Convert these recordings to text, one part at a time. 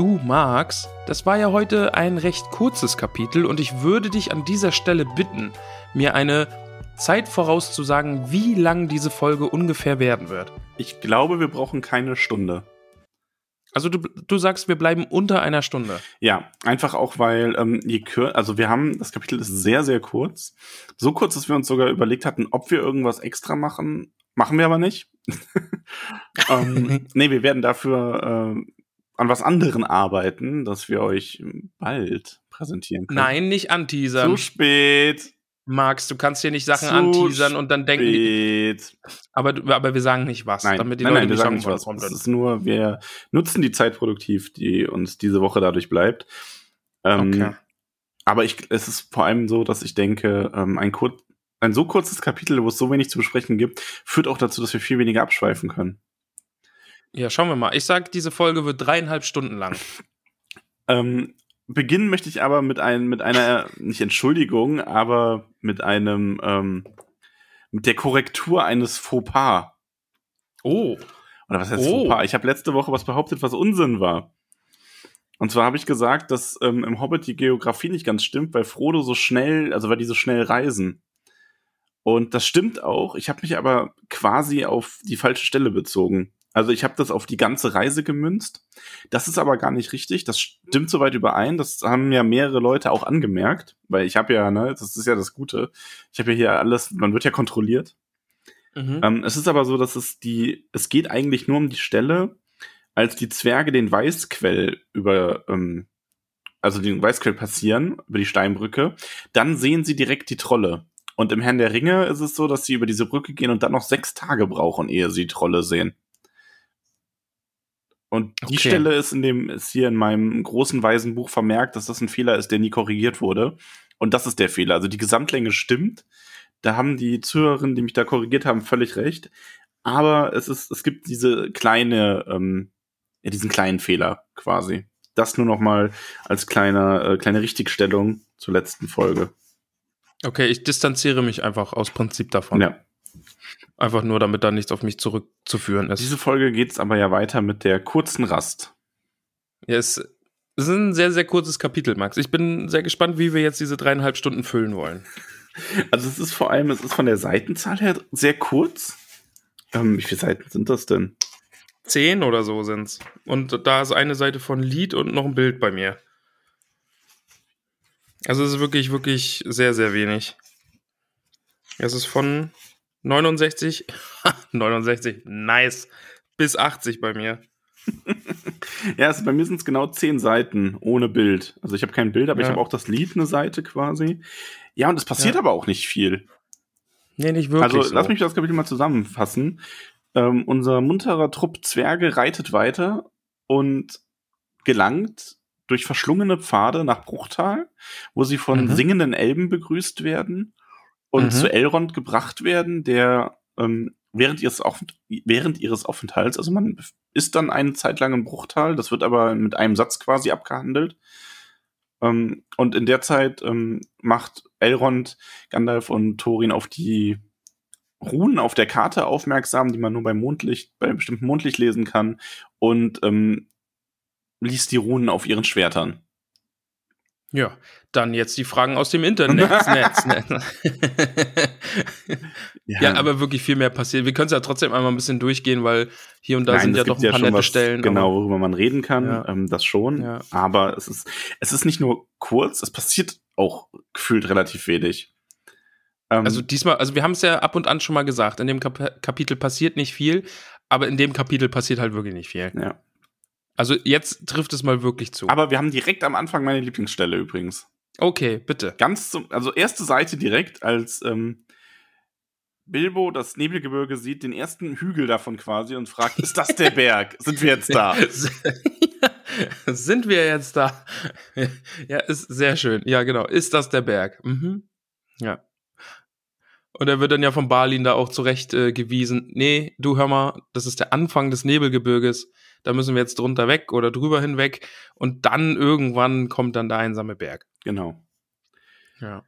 Du Max, das war ja heute ein recht kurzes Kapitel und ich würde dich an dieser Stelle bitten, mir eine Zeit vorauszusagen, wie lang diese Folge ungefähr werden wird. Ich glaube, wir brauchen keine Stunde. Also du, du sagst, wir bleiben unter einer Stunde. Ja, einfach auch, weil ähm, je kür also wir haben, das Kapitel ist sehr, sehr kurz. So kurz, dass wir uns sogar überlegt hatten, ob wir irgendwas extra machen. Machen wir aber nicht. ähm, nee, wir werden dafür äh, an was anderen arbeiten, das wir euch bald präsentieren können. Nein, nicht anteasern. Zu spät. Max, du kannst hier nicht Sachen Zu anteasern und dann denken. die- Spät. Aber, aber wir sagen nicht was, Nein, damit die nein, Leute nein, wir nicht sagen nicht was. Es ist nur, wir nutzen die Zeit produktiv, die uns diese Woche dadurch bleibt. Ähm, Okay. Aber ich, es ist vor allem so, dass ich denke, ähm, ein, kur ein so kurzes Kapitel, wo es so wenig zu besprechen gibt, führt auch dazu, dass wir viel weniger abschweifen können. Ja, schauen wir mal. Ich sag, diese Folge wird dreieinhalb Stunden lang. Ähm, beginnen möchte ich aber mit, ein, mit einer, nicht Entschuldigung, aber mit einem, ähm, mit der Korrektur eines Fauxpas. Oh. Oder was heißt Oh. Fauxpas? Ich habe letzte Woche was behauptet, was Unsinn war. Und zwar habe ich gesagt, dass ähm, im Hobbit die Geografie nicht ganz stimmt, weil Frodo so schnell, also weil die so schnell reisen. Und das stimmt auch. Ich habe mich aber quasi auf die falsche Stelle bezogen. Also ich habe das auf die ganze Reise gemünzt. Das ist aber gar nicht richtig. Das stimmt soweit überein. Das haben ja mehrere Leute auch angemerkt, weil ich habe ja, ne, das ist ja das Gute. Ich habe ja hier alles, man wird ja kontrolliert. Mhm. Ähm, es ist aber so, dass es die, es geht eigentlich nur um die Stelle, als die Zwerge den Weißquell über, ähm, also den Weißquell passieren, über die Steinbrücke, dann sehen sie direkt die Trolle. Und im Herrn der Ringe ist es so, dass sie über diese Brücke gehen und dann noch sechs Tage brauchen, ehe sie die Trolle sehen. Und die Okay. Stelle ist in dem, ist hier in meinem großen weißen Buch vermerkt, dass das ein Fehler ist, der nie korrigiert wurde. Und das ist der Fehler. Also die Gesamtlänge stimmt. Da haben die Zuhörerinnen, die mich da korrigiert haben, völlig recht. Aber es ist, es gibt diese kleine, ähm, ja, diesen kleinen Fehler quasi. Das nur noch mal als kleine, äh, kleine Richtigstellung zur letzten Folge. Okay, ich distanziere mich einfach aus Prinzip davon. Ja. Einfach nur, damit da nichts auf mich zurückzuführen ist. Diese Folge geht's aber ja weiter mit der kurzen Rast. Ja, es, es ist ein sehr, sehr kurzes Kapitel, Max. Ich bin sehr gespannt, wie wir jetzt diese dreieinhalb Stunden füllen wollen. Also es ist vor allem, es ist von der Seitenzahl her sehr kurz. Ähm, wie viele Seiten sind das denn? Zehn oder so sind's. Und da ist eine Seite von Lied und noch ein Bild bei mir. Also es ist wirklich, wirklich sehr, sehr wenig. Es ist von 69, 69, nice, bis 80 bei mir. Ja, also bei mir sind es genau zehn Seiten ohne Bild. Also ich habe kein Bild, aber ich Ja. habe auch das Lied eine Seite quasi. Ja, und es passiert Ja. aber auch nicht viel. Nee, nicht wirklich. also so. lass mich das Kapitel mal zusammenfassen. Ähm, unser munterer Trupp Zwerge reitet weiter und gelangt durch verschlungene Pfade nach Bruchtal, wo sie von Mhm. singenden Elben begrüßt werden und Mhm. zu Elrond gebracht werden, der ähm, während, ihres Auf während ihres Aufenthalts, also man ist dann eine Zeit lang im Bruchtal, das wird aber mit einem Satz quasi abgehandelt. Ähm, und in der Zeit ähm, macht Elrond, Gandalf und Thorin auf die Runen auf der Karte aufmerksam, die man nur beim Mondlicht, bei bestimmten Mondlicht lesen kann und ähm, liest die Runen auf ihren Schwertern. Ja, dann jetzt die Fragen aus dem Internet. Netz, Netz. ja, aber wirklich viel mehr passiert. Wir können es ja trotzdem einmal ein bisschen durchgehen, weil hier und da Nein, sind ja doch ein paar schon nette was, Stellen. genau, worüber man reden kann, Ja. ähm, das schon. Ja. Aber es ist, es ist nicht nur kurz, es passiert auch gefühlt relativ wenig. Ähm, Also diesmal, also wir haben es ja ab und an schon mal gesagt, in dem Kap Kapitel passiert nicht viel, aber in dem Kapitel passiert halt wirklich nicht viel. ja. Also jetzt trifft es mal wirklich zu. Aber wir haben direkt am Anfang meine Lieblingsstelle übrigens. okay, bitte. Ganz zum, also erste Seite direkt, als ähm, Bilbo das Nebelgebirge sieht, den ersten Hügel davon quasi und fragt, ist das der Berg? Sind wir jetzt da? Sind wir jetzt da? Ja, ist sehr schön. Ja, genau. Ist das der Berg? Mhm. Ja. Und er wird dann ja von Balin da auch zurecht äh, gewiesen. Nee, du hör mal, das ist der Anfang des Nebelgebirges. Da müssen wir jetzt drunter weg oder drüber hinweg. Und dann irgendwann kommt dann der einsame Berg. Genau. Ja.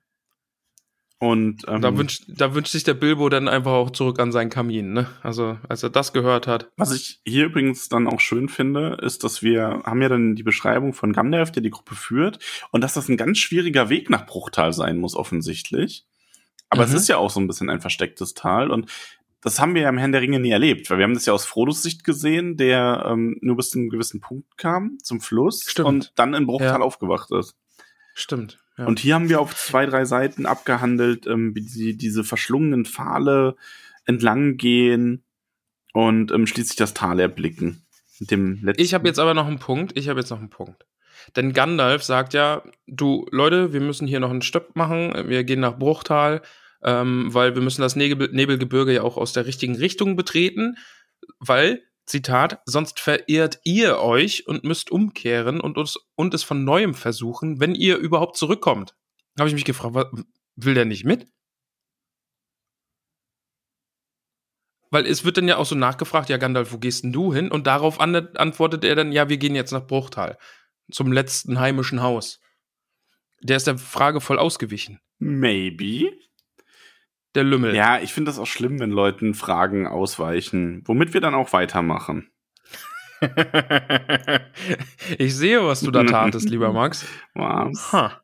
Und ähm, Da wünscht, da wünscht sich der Bilbo dann einfach auch zurück an seinen Kamin, ne? Also, als er das gehört hat. was ich hier übrigens dann auch schön finde, ist, dass wir haben ja dann die Beschreibung von Gandalf, der die Gruppe führt, und dass das ein ganz schwieriger Weg nach Bruchtal sein muss, offensichtlich. Aber Mhm. es ist ja auch so ein bisschen ein verstecktes Tal und das haben wir ja im Herrn der Ringe nie erlebt, weil wir haben das ja aus Frodos Sicht gesehen, der ähm, nur bis zu einem gewissen Punkt kam, zum Fluss, Stimmt. und dann in Bruchtal Ja. aufgewacht ist. Stimmt. Ja. Und hier haben wir auf zwei, drei Seiten abgehandelt, ähm, wie die, diese verschlungenen Pfahle entlang gehen und ähm, schließlich das Tal erblicken. Ich habe jetzt aber noch einen Punkt. Ich habe jetzt noch einen Punkt. Denn Gandalf sagt ja, du Leute, wir müssen hier noch einen Stopp machen. Wir gehen nach Bruchtal, ähm, weil wir müssen das Nebel Nebelgebirge ja auch aus der richtigen Richtung betreten, weil Zitat, sonst verirrt ihr euch und müsst umkehren und, uns, und es von neuem versuchen, wenn ihr überhaupt zurückkommt. Habe ich mich gefragt, was, will der nicht mit? Weil es wird dann ja auch so nachgefragt, ja Gandalf, wo gehst denn du hin? Und darauf an antwortet er dann, ja, wir gehen jetzt nach Bruchtal, zum letzten heimischen Haus. Der ist der Frage voll ausgewichen. Maybe. Der Lümmel. Ja, ich finde das auch schlimm, wenn Leuten Fragen ausweichen, womit wir dann auch weitermachen. ich sehe, was du da tatest, lieber Max. Was? Ha.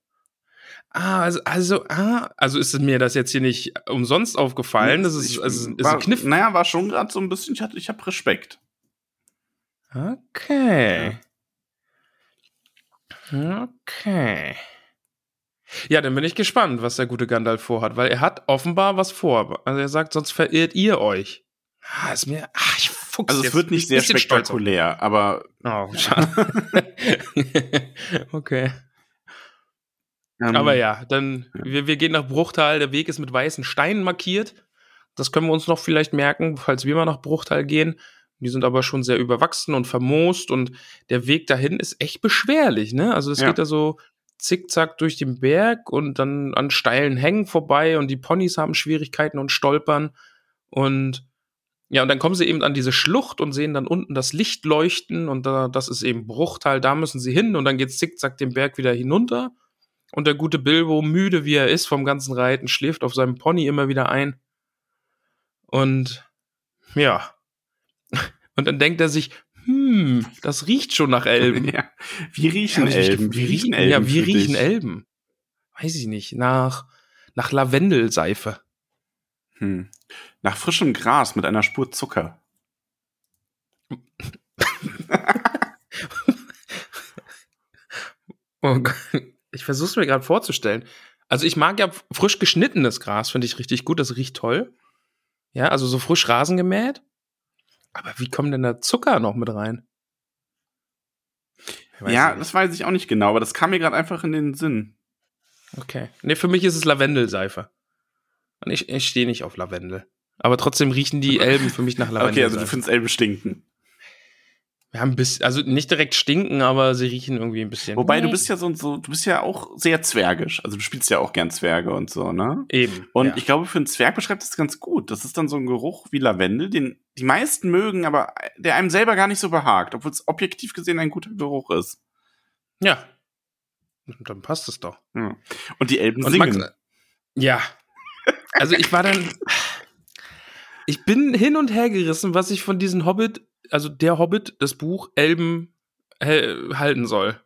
Ah, also, also, ah, also ist mir das jetzt hier nicht umsonst aufgefallen. Das ist, Ich- also, ist war, ein Kniff. Naja, war schon gerade so ein bisschen, ich, hatte- ich habe Respekt. Okay. Okay. Ja, dann bin ich gespannt, was der gute Gandalf vorhat, weil er hat offenbar was vor. Also er sagt, sonst verirrt ihr euch. Ah, ist mir. Ah, ich fuchs Also es jetzt. wird nicht Ich sehr spektakulär, aber Oh, schade. okay. ähm, Aber ja, dann, wir, wir gehen nach Bruchtal. Der Weg ist mit weißen Steinen markiert. Das können wir uns noch vielleicht merken, falls wir mal nach Bruchtal gehen. Die sind aber schon sehr überwachsen und vermoost und der Weg dahin ist echt beschwerlich, ne? Also es Ja. geht da so zickzack durch den Berg und dann an steilen Hängen vorbei und die Ponys haben Schwierigkeiten und stolpern. Und ja, und dann kommen sie eben an diese Schlucht und sehen dann unten das Licht leuchten und da, das ist eben Bruchtal, da müssen sie hin und dann geht's zickzack den Berg wieder hinunter. Und der gute Bilbo, müde wie er ist vom ganzen Reiten, schläft auf seinem Pony immer wieder ein. Und ja, und dann denkt er sich, hm, das riecht schon nach Elben. Ja. Wie riechen ich mich Elben? Wie riechen Elben? Ja, wie riechen dich? Elben? Weiß ich nicht. Nach, nach Lavendelseife. Hm. Nach frischem Gras mit einer Spur Zucker. Oh Gott. Ich versuche es mir gerade vorzustellen. Also ich mag ja frisch geschnittenes Gras, finde ich richtig gut. Das riecht toll. Ja, also so frisch Rasen gemäht. Aber wie kommt denn da Zucker noch mit rein? Ja, nicht. das weiß ich auch nicht genau, aber das kam mir gerade einfach in den Sinn. Okay. Nee, für mich ist es Lavendelseife. Und ich, ich stehe nicht auf Lavendel. Aber trotzdem riechen die Elben für mich nach Lavendel. Okay, also du findest Elben stinken. Wir haben ein bisschen, also nicht direkt stinken, aber sie riechen irgendwie ein bisschen. Wobei du bist ja so, so, du bist ja auch sehr zwergisch. Also du spielst ja auch gern Zwerge und so, ne? Eben. Und ja. ich glaube, für einen Zwerg beschreibt das ganz gut. Das ist dann so ein Geruch wie Lavendel, den die meisten mögen, aber der einem selber gar nicht so behagt, obwohl es objektiv gesehen ein guter Geruch ist. Ja. Dann passt es doch. Ja. Und die Elben Und singen. Max, ja. Also ich war dann. Ich bin hin und her gerissen, was ich von diesem Hobbit, also der Hobbit, das Buch Elben halten soll.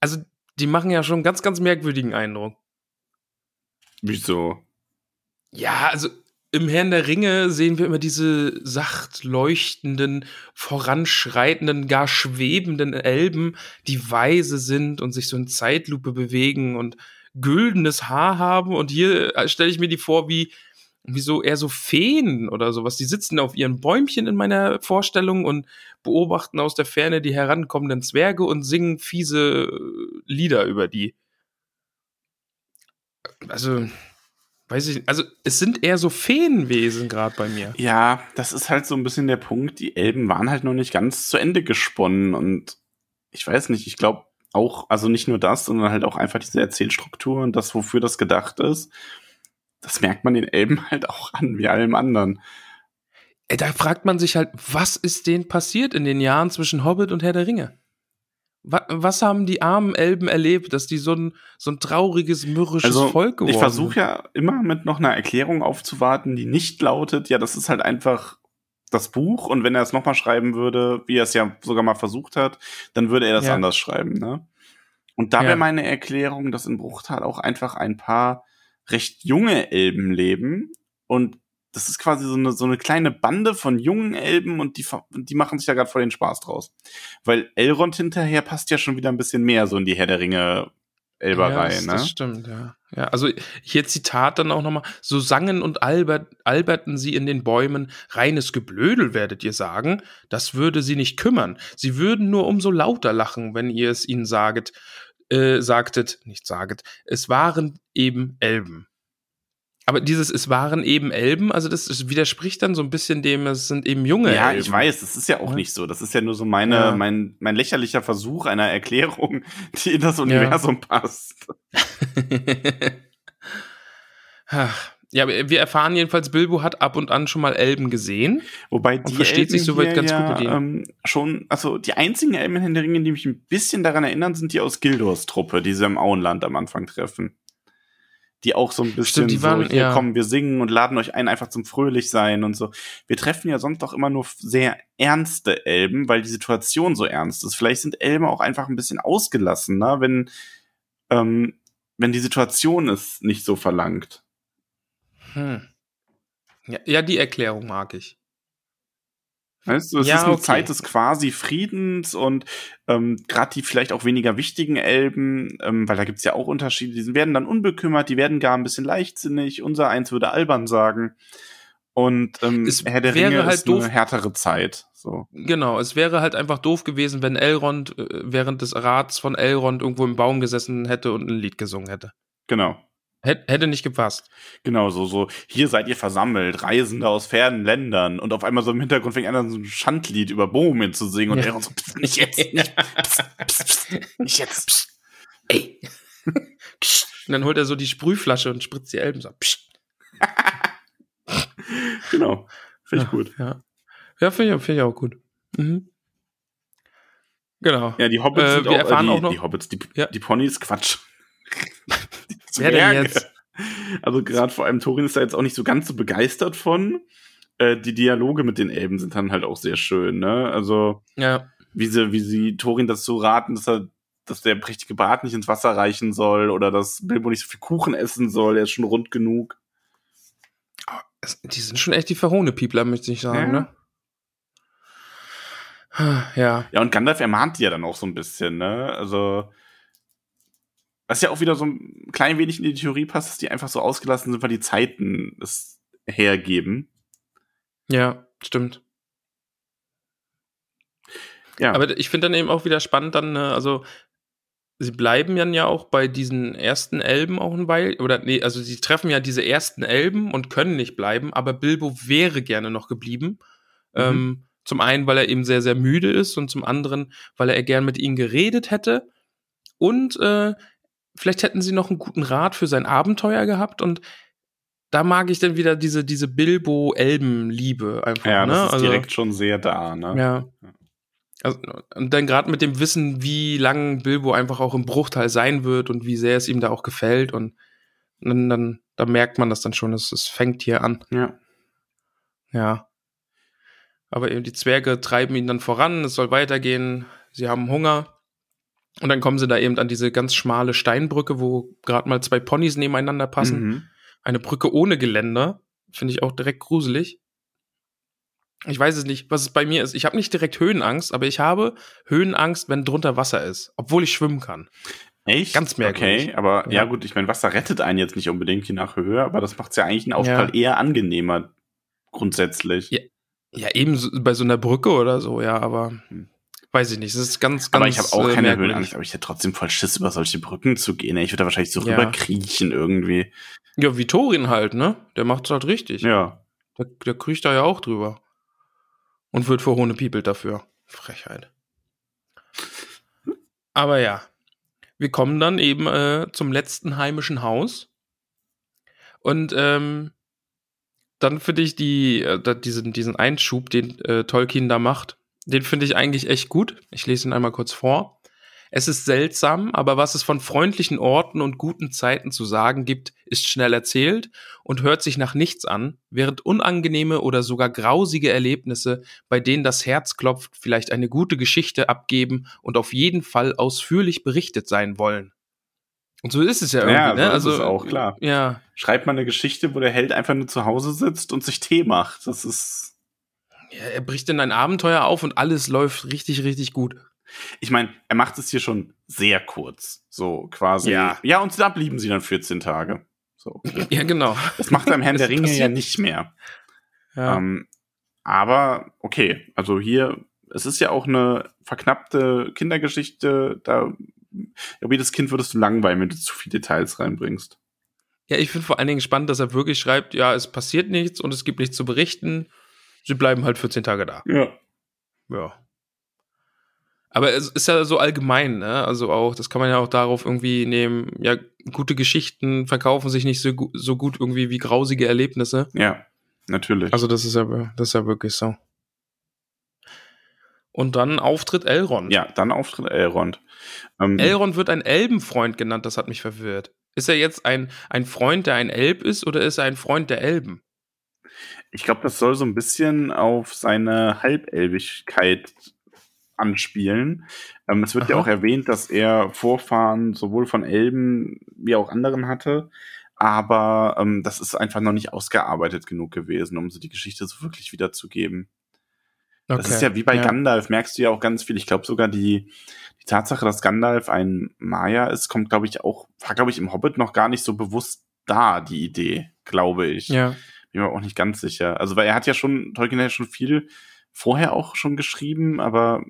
Also, die machen ja schon einen ganz, ganz merkwürdigen Eindruck. Wieso? Ja, also im Herrn der Ringe sehen wir immer diese sacht leuchtenden, voranschreitenden, gar schwebenden Elben, die weise sind und sich so in Zeitlupe bewegen und güldenes Haar haben und hier äh, stelle ich mir die vor wie, wie so eher so Feen oder sowas. Die sitzen auf ihren Bäumchen in meiner Vorstellung und beobachten aus der Ferne die herankommenden Zwerge und singen fiese äh, Lieder über die. Also, weiß ich, also es sind eher so Feenwesen gerade bei mir. Ja, das ist halt so ein bisschen der Punkt. Die Elben waren halt noch nicht ganz zu Ende gesponnen und ich weiß nicht, ich glaube auch, also nicht nur das, sondern halt auch einfach diese Erzählstruktur und das, wofür das gedacht ist. Das merkt man den Elben halt auch an, wie allem anderen. Da fragt man sich halt, was ist denen passiert in den Jahren zwischen Hobbit und Herr der Ringe? Was, haben die armen Elben erlebt, dass die so ein, so ein trauriges, mürrisches Also Volk geworden ich versuche ja immer mit noch einer Erklärung aufzuwarten, die nicht lautet, ja, das ist halt einfach das Buch und wenn er es nochmal schreiben würde, wie er es ja sogar mal versucht hat, dann würde er das Ja. anders schreiben, ne? Und da Ja. wäre meine Erklärung, dass in Bruchtal auch einfach ein paar recht junge Elben leben und das ist quasi so eine, so eine kleine Bande von jungen Elben und die, die machen sich da gerade voll den Spaß draus. Weil Elrond hinterher passt ja schon wieder ein bisschen mehr so in die Herr der Ringe Elberei, ja, das, ne? das stimmt, ja. ja. Also hier Zitat dann auch nochmal, so sangen und albert, alberten sie in den Bäumen, reines Geblödel werdet ihr sagen, das würde sie nicht kümmern. Sie würden nur umso lauter lachen, wenn ihr es ihnen saget, äh, sagtet, nicht saget, es waren eben Elben. Aber dieses, es waren eben Elben, also das widerspricht dann so ein bisschen dem, es sind eben junge Ja, Elben. ich weiß, das ist ja auch Ja. nicht so. Das ist ja nur so meine, Ja. mein, mein lächerlicher Versuch einer Erklärung, die in das Universum passt. Ach, Ja, aber wir erfahren jedenfalls, Bilbo hat ab und an schon mal Elben gesehen. Wobei die versteht sich Elben soweit hier ganz ja, gut mit ihnen. ähm, schon, also die einzigen Elben in Herrn der Ringe, die mich ein bisschen daran erinnern, sind die aus Gildors Truppe, die sie im Auenland am Anfang treffen. Die auch so ein bisschen Stimmt, waren- so, hier ja. kommen, wir singen und laden euch ein, einfach zum fröhlich sein und so. Wir treffen ja sonst auch immer nur sehr ernste Elben, weil die Situation so ernst ist. Vielleicht sind Elben auch einfach ein bisschen ausgelassener, wenn, ähm, wenn die Situation es nicht so verlangt. Hm. Ja, ja, die Erklärung mag ich. Weißt du, es Ja, ist eine okay. Zeit des quasi Friedens und ähm, gerade die vielleicht auch weniger wichtigen Elben, ähm, weil da gibt's ja auch Unterschiede, die werden dann unbekümmert, die werden gar ein bisschen leichtsinnig, unser eins würde albern sagen. Und ähm, Es Herr der wäre Ringe halt ist eine doof- härtere Zeit. So. Genau, es wäre halt einfach doof gewesen, wenn Elrond äh, während des Rats von Elrond irgendwo im Baum gesessen hätte und ein Lied gesungen hätte. Genau. Hät, hätte nicht gepasst. Genau, so, so, hier seid ihr versammelt, Reisende aus fernen Ländern und auf einmal so im Hintergrund fängt einer so ein Schandlied über Bohmen zu singen und Ja. er so, pst, nicht jetzt, nicht, pst, pst, pst, nicht jetzt, pst. Ey. Und dann holt er so die Sprühflasche und spritzt die Elben so. Psst. Genau, finde ich Ja. gut. Ja, ja finde ich, find ich auch gut. Mhm. Genau. Ja, die Hobbits Äh, sind auch, äh, die, auch die Hobbits, die, Ja. die Ponys, Quatsch. Wer denn jetzt? Also gerade vor allem Thorin ist da jetzt auch nicht so ganz so begeistert von. Äh, die Dialoge mit den Elben sind dann halt auch sehr schön, ne? Also Ja. wie sie, wie sie Thorin dazu raten, dass er, dass der prächtige Bart nicht ins Wasser reichen soll oder dass Bilbo nicht so viel Kuchen essen soll, er ist schon rund genug. Es- Die sind schon echt die Verhohne-Piepler, möchte ich sagen, Ja. ne? Ja. Ja, und Gandalf ermahnt die ja dann auch so ein bisschen, ne? Also, was ja auch wieder so ein klein wenig in die Theorie passt, dass die einfach so ausgelassen sind, weil die Zeiten es hergeben. Ja, stimmt. Ja, Aber ich finde dann eben auch wieder spannend, dann, ne, also sie bleiben dann ja auch bei diesen ersten Elben auch ein Weil, oder nee, also sie treffen ja diese ersten Elben und können nicht bleiben, aber Bilbo wäre gerne noch geblieben. Mhm. Ähm, zum einen, weil er eben sehr, sehr müde ist und zum anderen, weil er gern mit ihnen geredet hätte. Und äh, vielleicht hätten sie noch einen guten Rat für sein Abenteuer gehabt und da mag ich dann wieder diese, diese Bilbo-Elben-Liebe einfach. ja, das ne? ist also, direkt schon sehr da, ne? ja. Also, und dann gerade mit dem Wissen, wie lang Bilbo einfach auch im Bruchteil sein wird und wie sehr es ihm da auch gefällt und dann, dann da merkt man das dann schon, es, es fängt hier an. Ja. Ja. Aber eben die Zwerge treiben ihn dann voran, es soll weitergehen, sie haben Hunger. Und dann kommen sie da eben an diese ganz schmale Steinbrücke, wo gerade mal zwei Ponys nebeneinander passen. Mhm. Eine Brücke ohne Geländer. Finde ich auch direkt gruselig. Ich weiß es nicht, was es bei mir ist. Ich habe nicht direkt Höhenangst, aber ich habe Höhenangst, wenn drunter Wasser ist, obwohl ich schwimmen kann. Echt? Ganz merkwürdig. Okay, aber ja, Ja. gut, ich meine, Wasser rettet einen jetzt nicht unbedingt je nach Höhe, aber das macht es ja eigentlich einen Aufprall Ja. eher angenehmer grundsätzlich. Ja. Ja, eben so, bei so einer Brücke oder so, ja, aber weiß ich nicht. Es ist ganz, ganz aber ich habe auch äh, keine merkwürdig. Höhenangst, aber ich hätte trotzdem voll Schiss, über solche Brücken zu gehen. Ich würde da wahrscheinlich so Ja. rüberkriechen irgendwie. Ja, wie Torin halt, ne? Der macht's halt richtig. Ja. Der, der kriecht da ja auch drüber. Und wird vor Hohne People dafür. Frechheit. Aber ja. Wir kommen dann eben äh, zum letzten heimischen Haus. Und ähm, dann finde ich die, äh, diesen, diesen Einschub, den äh, Tolkien da macht, den finde ich eigentlich echt gut. Ich lese ihn einmal kurz vor. Es ist seltsam, aber was es von freundlichen Orten und guten Zeiten zu sagen gibt, ist schnell erzählt und hört sich nach nichts an, während unangenehme oder sogar grausige Erlebnisse, bei denen das Herz klopft, vielleicht eine gute Geschichte abgeben und auf jeden Fall ausführlich berichtet sein wollen. Und so ist es ja Ja, irgendwie, so ne? ist es auch, klar. Ja, Schreibt mal eine Geschichte, wo der Held einfach nur zu Hause sitzt und sich Tee macht. Das ist. Er bricht in ein Abenteuer auf und alles läuft richtig, richtig gut. Ich meine, er macht es hier schon sehr kurz. So quasi. Ja. ja, und da blieben sie dann 14 Tage. So. Ja, genau. Das macht er im Herrn der Ringe ja nicht mehr. Ja. Ähm, aber okay, also hier, es ist ja auch eine verknappte Kindergeschichte. Da, ja, jedes Kind würdest du langweilen, wenn du zu viele Details reinbringst. Ja, ich finde vor allen Dingen spannend, dass er wirklich schreibt, ja, es passiert nichts und es gibt nichts zu berichten. Sie bleiben halt 14 Tage da. Ja. Ja. Aber es ist ja so allgemein, ne? Also auch, das kann man ja auch darauf irgendwie nehmen, ja, gute Geschichten verkaufen sich nicht so, gu so gut irgendwie wie grausige Erlebnisse. Ja, natürlich. Also das ist ja, das ist ja wirklich so. Und dann Auftritt Elrond. ja, dann Auftritt Elrond. Ähm, Elrond wird ein Elbenfreund genannt, das hat mich verwirrt. Ist er jetzt ein, ein Freund, der ein Elb ist, oder ist er ein Freund der Elben? Ich glaube, das soll so ein bisschen auf seine Halbelbigkeit anspielen. Ähm, es wird ja Aha. auch erwähnt, dass er Vorfahren sowohl von Elben wie auch anderen hatte. Aber ähm, das ist einfach noch nicht ausgearbeitet genug gewesen, um so die Geschichte so wirklich wiederzugeben. Das ist ja wie bei Gandalf, merkst du ja auch ganz viel. Ich glaube sogar die, die Tatsache, dass Gandalf ein Maya ist, kommt, glaube ich, auch, war, glaube ich, im Hobbit noch gar nicht so bewusst da, die Idee, glaube ich Ja. Bin mir auch nicht ganz sicher. Also, weil er hat ja schon, Tolkien hat ja schon viel vorher auch schon geschrieben, aber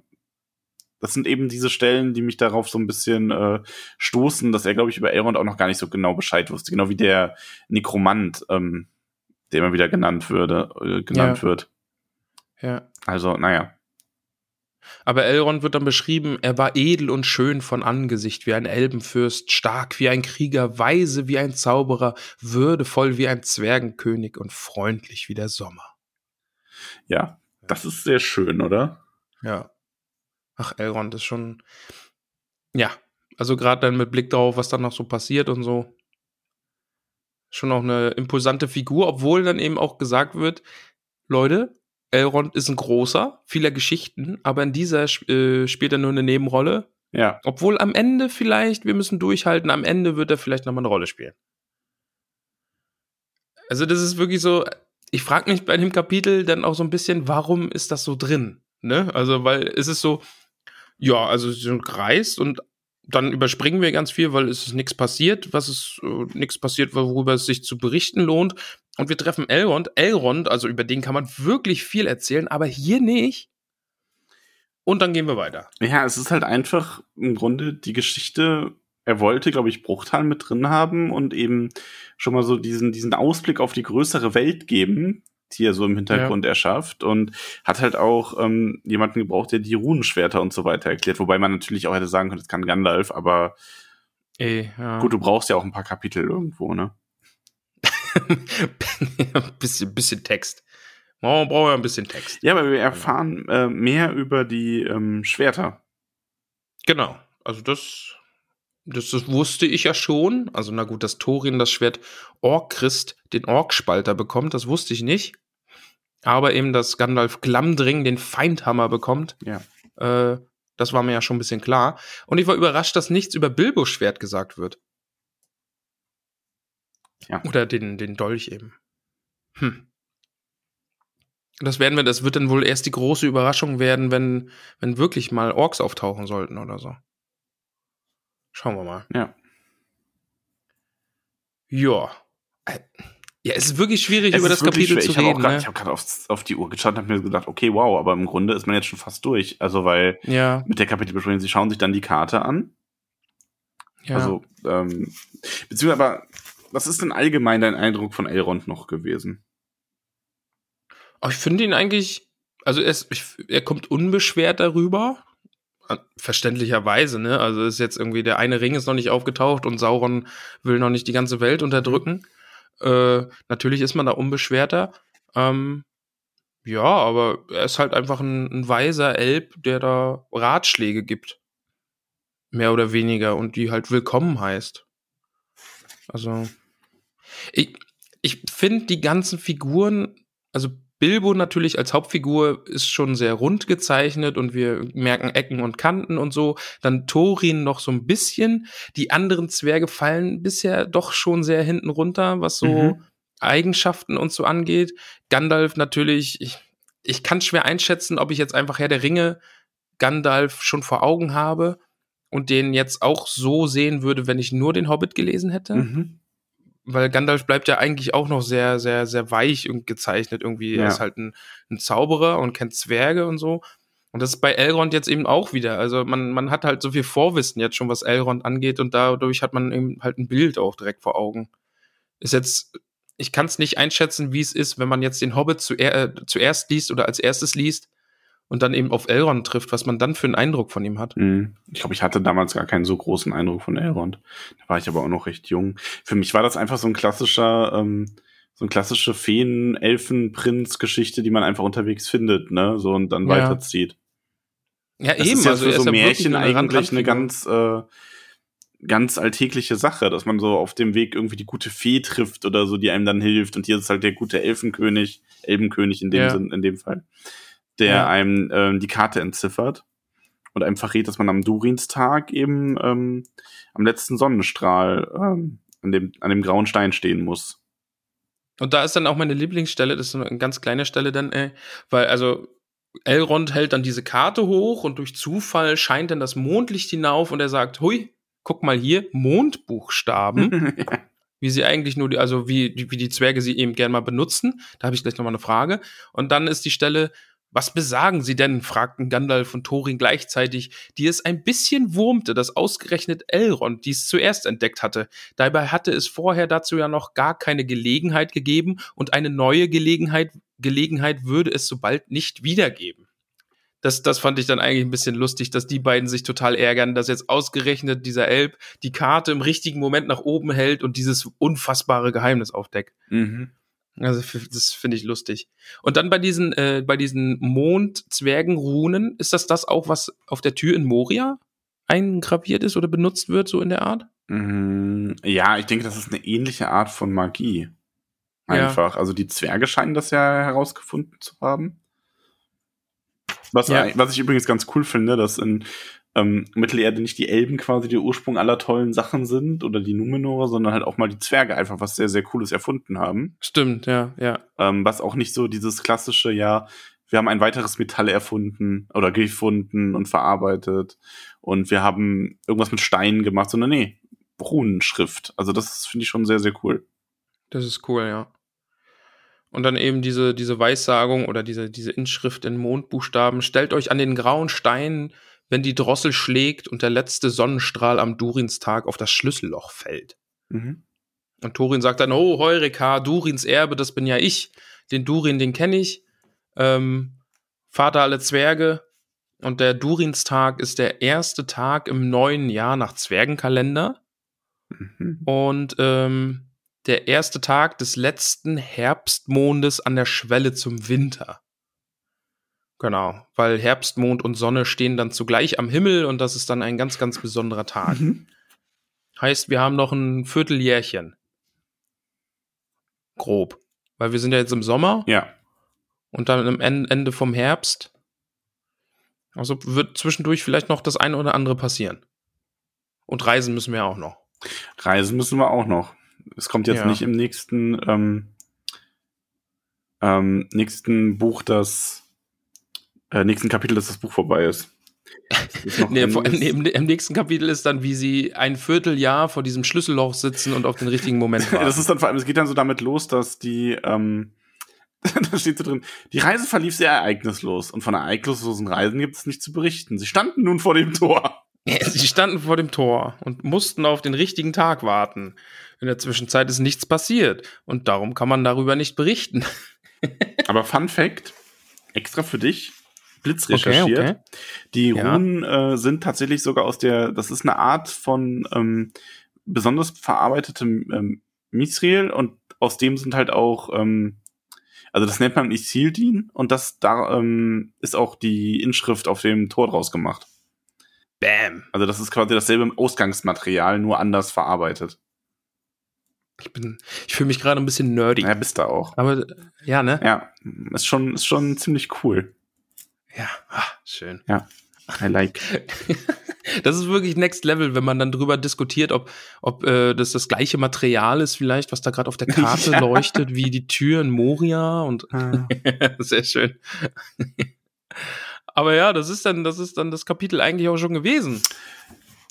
das sind eben diese Stellen, die mich darauf so ein bisschen äh, stoßen, dass er, glaube ich, über Elrond auch noch gar nicht so genau Bescheid wusste. Genau wie der Nekromant, ähm, der immer wieder genannt würde, äh, genannt Ja. wird. ja. Also, naja. Aber Elrond wird dann beschrieben, er war edel und schön von Angesicht, wie ein Elbenfürst, stark wie ein Krieger, weise wie ein Zauberer, würdevoll wie ein Zwergenkönig und freundlich wie der Sommer. Ja, das ist sehr schön, oder? Ja. Ach, Elrond ist schon. Ja, also gerade dann mit Blick darauf, was dann noch so passiert und so. Schon auch eine imposante Figur, obwohl dann eben auch gesagt wird, Leute, Elrond ist ein großer, vieler Geschichten, aber in dieser äh, spielt er nur eine Nebenrolle. Ja. Obwohl am Ende vielleicht, wir müssen durchhalten, am Ende wird er vielleicht nochmal eine Rolle spielen. Also das ist wirklich so, ich frage mich bei dem Kapitel dann auch so ein bisschen, warum ist das so drin? Ne? Also, weil es ist so, ja, also sie sind gereist und dann überspringen wir ganz viel, weil es ist nichts passiert, was ist äh, nichts passiert, worüber es sich zu berichten lohnt. Und wir treffen Elrond. Elrond, also über den kann man wirklich viel erzählen, aber hier nicht. Und dann gehen wir weiter. Ja, es ist halt einfach im Grunde die Geschichte. Er wollte, glaube ich, Bruchtal mit drin haben und eben schon mal so diesen, diesen Ausblick auf die größere Welt geben, die er so im Hintergrund erschafft und hat halt auch ähm, jemanden gebraucht, der die Runenschwerter und so weiter erklärt. Wobei man natürlich auch hätte sagen können, das kann Gandalf, aber Ey, ja. gut, du brauchst ja auch ein paar Kapitel irgendwo, ne? bisschen, bisschen Text. Man braucht ja ein bisschen Text. Ja, aber wir erfahren äh, mehr über die ähm, Schwerter. Genau. Also das, das, das wusste ich ja schon. Also na gut, dass Thorin das Schwert Orchrist, den Orkspalter bekommt, das wusste ich nicht. Aber eben, dass Gandalf Glamdring den Feindhammer bekommt, Ja. äh, das war mir ja schon ein bisschen klar. Und ich war überrascht, dass nichts über Bilbos Schwert gesagt wird. Ja. Oder den, den Dolch eben. Hm. Das werden wir, das wird dann wohl erst die große Überraschung werden, wenn, wenn wirklich mal Orks auftauchen sollten oder so. Schauen wir mal. Ja. Ja. Äh, Ja, es ist wirklich schwierig, Es über das Kapitel schwer. zu ich reden. grad- ne? Ich habe gerade auf, auf die Uhr geschaut und habe mir gedacht, okay, wow, aber im Grunde ist man jetzt schon fast durch. Also, weil Ja, mit der Kapitelbesprechung, sie schauen sich dann die Karte an. ja. Also, ähm, beziehungsweise, aber was ist denn allgemein dein Eindruck von Elrond noch gewesen? Aber ich finde ihn eigentlich, also er, ist, ich, er kommt unbeschwert darüber. Verständlicherweise, ne? Also ist jetzt irgendwie, der eine Ring ist noch nicht aufgetaucht und Sauron will noch nicht die ganze Welt unterdrücken. Äh, natürlich ist man da unbeschwerter. Ähm, ja, aber er ist halt einfach ein, ein weiser Elb, der da Ratschläge gibt. Mehr oder weniger und die halt willkommen heißt. Also, ich, ich finde die ganzen Figuren, also Bilbo natürlich als Hauptfigur ist schon sehr rund gezeichnet und wir merken Ecken und Kanten und so. Dann Thorin noch so ein bisschen. Die anderen Zwerge fallen bisher doch schon sehr hinten runter, was so Mhm. Eigenschaften und so angeht. Gandalf natürlich, ich, ich kann schwer einschätzen, ob ich jetzt einfach Herr der Ringe Gandalf schon vor Augen habe und den jetzt auch so sehen würde, wenn ich nur den Hobbit gelesen hätte Mhm. Weil Gandalf bleibt ja eigentlich auch noch sehr, sehr, sehr weich und gezeichnet irgendwie. Ja. Er ist halt ein, ein Zauberer und kennt Zwerge und so. Und das ist bei Elrond jetzt eben auch wieder. Also man, man hat halt so viel Vorwissen jetzt schon, was Elrond angeht und dadurch hat man eben halt ein Bild auch direkt vor Augen. Ist jetzt, ich kann es nicht einschätzen, wie es ist, wenn man jetzt den Hobbit zuer äh, zuerst liest oder als erstes liest und dann eben auf Elrond trifft, was man dann für einen Eindruck von ihm hat. Mhm. Ich glaube, ich hatte damals gar keinen so großen Eindruck von Elrond. Da war ich aber auch noch recht jung. Für mich war das einfach so ein klassischer, ähm, so eine klassische Feen-Elfen-Prinz-Geschichte, die man einfach unterwegs findet, ne? So und dann Ja. weiterzieht. Ja, Das ist ja für er so Märchen eine eigentlich eine ganz, äh, ganz alltägliche Sache, dass man so auf dem Weg irgendwie die gute Fee trifft oder so, die einem dann hilft. Und hier ist halt der gute Elfenkönig, Elbenkönig in dem Ja. Sinn, in dem Fall, der Ja. einem ähm, die Karte entziffert und einem verrät, dass man am Durinstag eben ähm, am letzten Sonnenstrahl ähm, an, dem, an dem grauen Stein stehen muss. Und da ist dann auch meine Lieblingsstelle, das ist eine ganz kleine Stelle dann, ey, weil also Elrond hält dann diese Karte hoch und durch Zufall scheint dann das Mondlicht hinauf und er sagt, hui, guck mal hier, Mondbuchstaben, wie sie eigentlich nur, die, also wie, wie die Zwerge sie eben gern mal benutzen. Da habe ich gleich nochmal eine Frage. Und dann ist die Stelle, was besagen sie denn? fragten Gandalf und Thorin gleichzeitig, die es ein bisschen wurmte, dass ausgerechnet Elrond dies zuerst entdeckt hatte. Dabei hatte es vorher dazu ja noch gar keine Gelegenheit gegeben und eine neue Gelegenheit, Gelegenheit würde es so bald nicht wiedergeben. Das, das fand ich dann eigentlich ein bisschen lustig, dass die beiden sich total ärgern, dass jetzt ausgerechnet dieser Elb die Karte im richtigen Moment nach oben hält und dieses unfassbare Geheimnis aufdeckt. mhm. Also das finde ich lustig. Und dann bei diesen, äh, bei diesen Mond-Zwergen-Runen, ist das das auch, was auf der Tür in Moria eingraviert ist oder benutzt wird, so in der Art? Mm, Ja, ich denke, das ist eine ähnliche Art von Magie. Ja. Einfach. Also die Zwerge scheinen das ja herausgefunden zu haben. Was, Ja. was ich übrigens ganz cool finde, dass in ähm, Mittelerde nicht die Elben quasi der Ursprung aller tollen Sachen sind oder die Numenore, sondern halt auch mal die Zwerge einfach was sehr, sehr Cooles erfunden haben. Stimmt, ja, ja. Ähm, was auch nicht so dieses klassische, ja, wir haben ein weiteres Metall erfunden oder gefunden und verarbeitet und wir haben irgendwas mit Steinen gemacht, sondern nee, Runenschrift. Also das finde ich schon sehr, sehr cool. Das ist cool, ja. Und dann eben diese, diese Weissagung oder diese, diese Inschrift in Mondbuchstaben. Stellt euch an den grauen Stein, wenn die Drossel schlägt und der letzte Sonnenstrahl am Durinstag auf das Schlüsselloch fällt. Mhm. Und Thorin sagt dann, oh, Heureka, Durins Erbe, das bin ja ich. Den Durin, den kenne ich. Ähm, Vater alle Zwerge. Und der Durinstag ist der erste Tag im neuen Jahr nach Zwergenkalender. Mhm. Und ähm, der erste Tag des letzten Herbstmondes an der Schwelle zum Winter. Genau, weil Herbstmond und Sonne stehen dann zugleich am Himmel und das ist dann ein ganz, ganz besonderer Tag. Mhm. Heißt, wir haben noch ein Vierteljährchen. Grob. Weil wir sind ja jetzt im Sommer Ja. und dann am En- Ende vom Herbst. Also wird zwischendurch vielleicht noch das eine oder andere passieren. Und reisen müssen wir auch noch. Reisen müssen wir auch noch. Es kommt jetzt Ja. nicht im nächsten, ähm, ähm, nächsten Buch, das äh, nächsten Kapitel, dass das Buch vorbei ist. nee, vor, im, im, nächsten Kapitel ist dann, wie sie ein Vierteljahr vor diesem Schlüsselloch sitzen und auf den richtigen Moment warten. das ist dann vor allem, es geht dann so damit los, dass die, ähm, da steht so drin, die Reise verlief sehr ereignislos und von ereignislosen Reisen gibt es nichts zu berichten. Sie standen nun vor dem Tor. Sie standen vor dem Tor und mussten auf den richtigen Tag warten. In der Zwischenzeit ist nichts passiert und darum kann man darüber nicht berichten. Aber Fun Fact, extra für dich, Blitz recherchiert. Okay, okay. Die ja. Runen äh, sind tatsächlich sogar aus der, das ist eine Art von ähm, besonders verarbeitetem ähm, Mithril und aus dem sind halt auch, ähm, also das nennt man Isildin und das da ähm, ist auch die Inschrift auf dem Tor draus gemacht. Bam. Also das ist quasi dasselbe Ausgangsmaterial, nur anders verarbeitet. Ich bin, ich fühle mich gerade ein bisschen nerdy. Ja, bist du auch. Aber ja, ne? Ja, ist schon, ist schon ziemlich cool. Ja, ach, schön. Ja, I like. das ist wirklich Next Level, wenn man dann drüber diskutiert, ob, ob äh, das das gleiche Material ist, vielleicht, was da gerade auf der Karte ja. leuchtet, wie die Tür in Moria und ah. sehr schön. Aber ja, das ist dann, das ist dann das Kapitel eigentlich auch schon gewesen.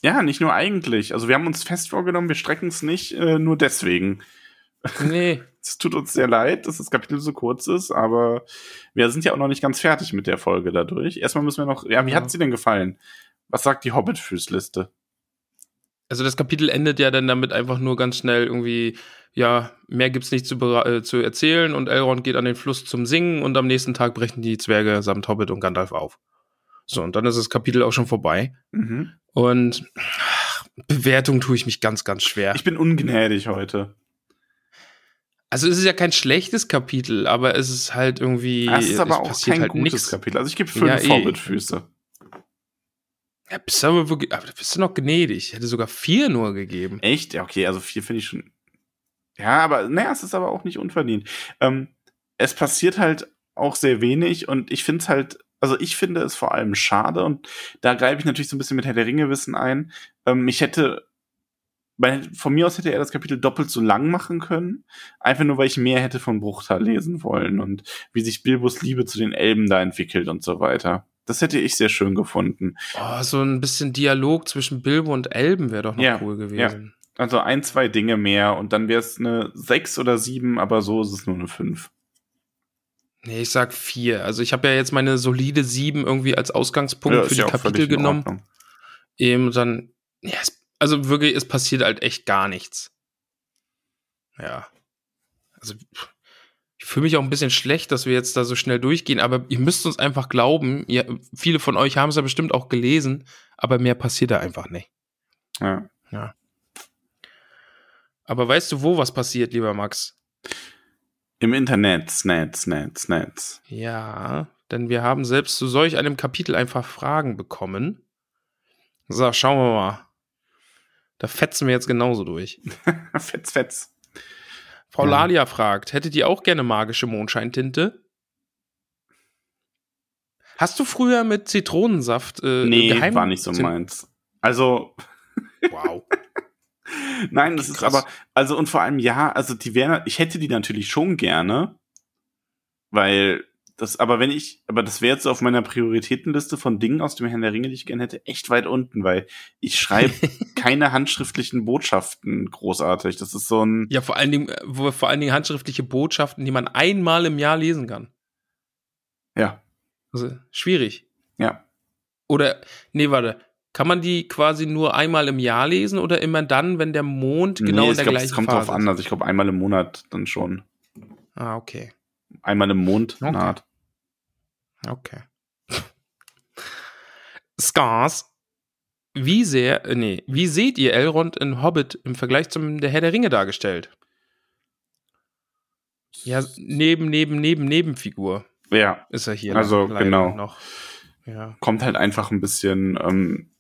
Ja, nicht nur eigentlich. Also wir haben uns fest vorgenommen, wir strecken es nicht äh, nur deswegen. Nee. es tut uns sehr leid, dass das Kapitel so kurz ist, aber wir sind ja auch noch nicht ganz fertig mit der Folge dadurch. Erstmal müssen wir noch, ja, wie ja. hat sie denn gefallen? Was sagt die Hobbit-Füßliste? Also das Kapitel endet ja dann damit einfach nur ganz schnell irgendwie, ja, mehr gibt's nicht zu, äh, zu erzählen und Elrond geht an den Fluss zum Singen und am nächsten Tag brechen die Zwerge samt Hobbit und Gandalf auf. So, und dann ist das Kapitel auch schon vorbei. Mhm. Und ach, Bewertung tue ich mich ganz, ganz schwer. Ich bin ungnädig heute. Also es ist ja kein schlechtes Kapitel, aber es ist halt irgendwie. Es ist aber auch kein halt gutes nix. Kapitel. Also ich gebe fünf ja, Hobbit-Füße. Ja, bist du aber wirklich, aber bist du noch gnädig. Ich hätte sogar vier nur gegeben. Echt? Ja, okay, also vier finde ich schon. Ja, aber naja, es ist aber auch nicht unverdient. Ähm, es passiert halt auch sehr wenig und ich finde es halt, also ich finde es vor allem schade und da greife ich natürlich so ein bisschen mit Herr der Ringe-Wissen ein. Ähm, ich hätte weil von mir aus hätte er das Kapitel doppelt so lang machen können. Einfach nur, weil ich mehr hätte von Bruchtal lesen wollen und wie sich Bilbos Liebe zu den Elben da entwickelt und so weiter. Das hätte ich sehr schön gefunden. Oh, so ein bisschen Dialog zwischen Bilbo und Elben wäre doch noch ja, cool gewesen. Ja. Also ein, zwei Dinge mehr und dann wäre es eine sechs oder sieben, aber so ist es nur eine fünf. Nee, ich sag vier. Also ich habe ja jetzt meine solide sieben irgendwie als Ausgangspunkt ja, für die ja Kapitel genommen. Eben dann, ja, es also wirklich, es passiert halt echt gar nichts. Ja. Also, ich fühle mich auch ein bisschen schlecht, dass wir jetzt da so schnell durchgehen, aber ihr müsst uns einfach glauben, ihr, viele von euch haben es ja bestimmt auch gelesen, aber mehr passiert da einfach nicht. Ja. Ja. Aber weißt du, wo was passiert, lieber Max? Im Internet, Netz, Netz, Netz. Ja, denn wir haben selbst zu solch einem Kapitel einfach Fragen bekommen. So, schauen wir mal. Da fetzen wir jetzt genauso durch. fetz, fetz. Frau ja. Lalia fragt, hättet ihr auch gerne magische Mondscheintinte? Hast du früher mit Zitronensaft äh, Nee, geheim war nicht so meins. Also Wow. Nein, das Krass. ist aber also und vor allem ja, also die wären ich hätte die natürlich schon gerne, weil das, aber wenn ich, aber das wäre jetzt auf meiner Prioritätenliste von Dingen aus dem Herrn der Ringe, die ich gerne hätte, echt weit unten, weil ich schreibe keine handschriftlichen Botschaften großartig. Das ist so ein. Ja, vor allen Dingen, vor allen Dingen handschriftliche Botschaften, die man einmal im Jahr lesen kann. Ja. Also, schwierig. Ja. Oder, nee, warte. Kann man die quasi nur einmal im Jahr lesen oder immer dann, wenn der Mond genau nee, in der glaub, gleichen es kommt Phase drauf an. Also ich glaube einmal im Monat dann schon. Ah, okay. Einmal im Mond okay. naht. Okay. Scars. Wie sehr, äh, nee, wie seht ihr Elrond in Hobbit im Vergleich zum der Herr der Ringe dargestellt? Ja, neben, neben, neben, Nebenfigur. Ja. Ist er hier. Also, genau. Noch. Ja. Kommt halt einfach ein bisschen ähm,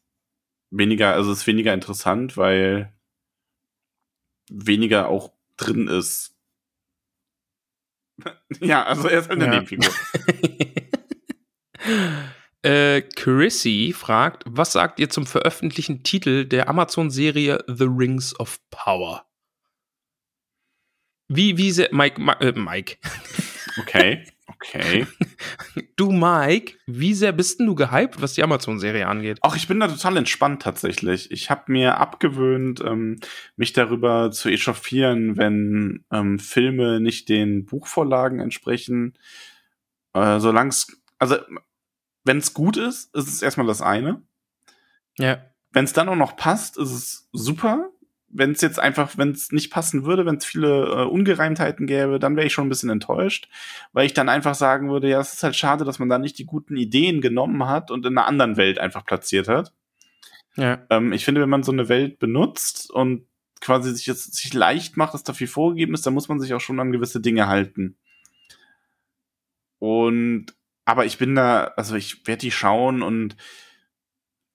weniger, also ist weniger interessant, weil weniger auch drin ist. ja, also er ist halt eine ja. Nebenfigur. Äh, Chrissy fragt, was sagt ihr zum veröffentlichten Titel der Amazon-Serie The Rings of Power? Wie, wie sehr, Mike, Ma, äh, Mike. Okay, Okay. Du, Mike, wie sehr bist denn du gehypt, was die Amazon-Serie angeht? Auch ich bin da total entspannt tatsächlich. Ich habe mir abgewöhnt, ähm, mich darüber zu echauffieren, wenn ähm, Filme nicht den Buchvorlagen entsprechen. Äh, Solange es, also wenn es gut ist, ist es erstmal das eine. Ja. Wenn es dann auch noch passt, ist es super. Wenn es jetzt einfach, wenn es nicht passen würde, wenn es viele äh, Ungereimtheiten gäbe, dann wäre ich schon ein bisschen enttäuscht, weil ich dann einfach sagen würde, ja, es ist halt schade, dass man da nicht die guten Ideen genommen hat und in einer anderen Welt einfach platziert hat. Ja. Ähm, ich finde, wenn man so eine Welt benutzt und quasi sich jetzt sich leicht macht, dass da viel vorgegeben ist, dann muss man sich auch schon an gewisse Dinge halten. Und aber ich bin da, also ich werde die schauen und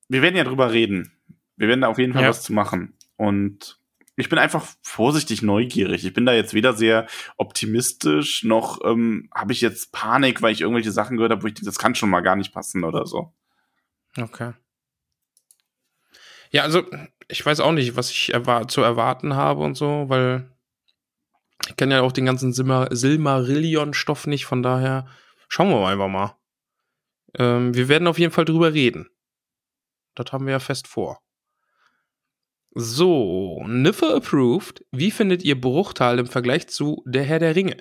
wir werden ja drüber reden. Wir werden da auf jeden Fall Ja. was zu machen. Und ich bin einfach vorsichtig neugierig. Ich bin da jetzt weder sehr optimistisch, noch ähm, habe ich jetzt Panik, weil ich irgendwelche Sachen gehört habe, wo ich denke, das kann schon mal gar nicht passen oder so. Okay. Ja, also ich weiß auch nicht, was ich erwar zu erwarten habe und so, weil ich kenne ja auch den ganzen Silmar Silmarillion-Stoff nicht, von daher schauen wir einfach mal. Ähm, wir werden auf jeden Fall drüber reden. Das haben wir ja fest vor. So, Niffer approved. Wie findet ihr Bruchtal im Vergleich zu Der Herr der Ringe?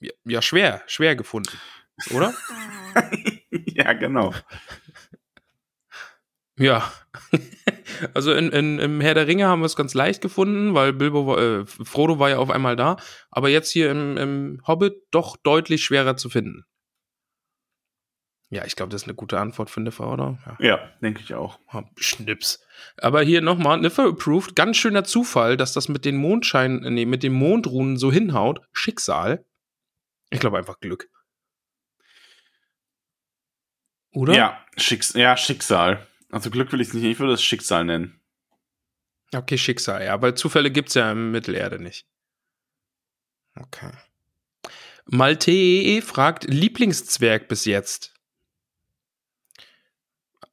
Ja, ja schwer, schwer gefunden, oder? ja, genau. Ja. Also in, in, im Herr der Ringe haben wir es ganz leicht gefunden, weil Bilbo äh, Frodo war ja auf einmal da. Aber jetzt hier im, im Hobbit doch deutlich schwerer zu finden. Ja, ich glaube, das ist eine gute Antwort für Niffer, oder? Ja. Ja, denke ich auch. Ah, Schnips. Aber hier nochmal, Niffer approved. Ganz schöner Zufall, dass das mit den Mondschein, äh, nee, mit den Mondrunen so hinhaut. Schicksal. Ich glaube einfach Glück. Oder? Ja, Schicks ja, Schicksal. Also Glück will ich nicht, ich würde es Schicksal nennen. Okay, Schicksal, ja, weil Zufälle gibt's ja im Mittelerde nicht. Okay. Malte fragt Lieblingszwerg bis jetzt.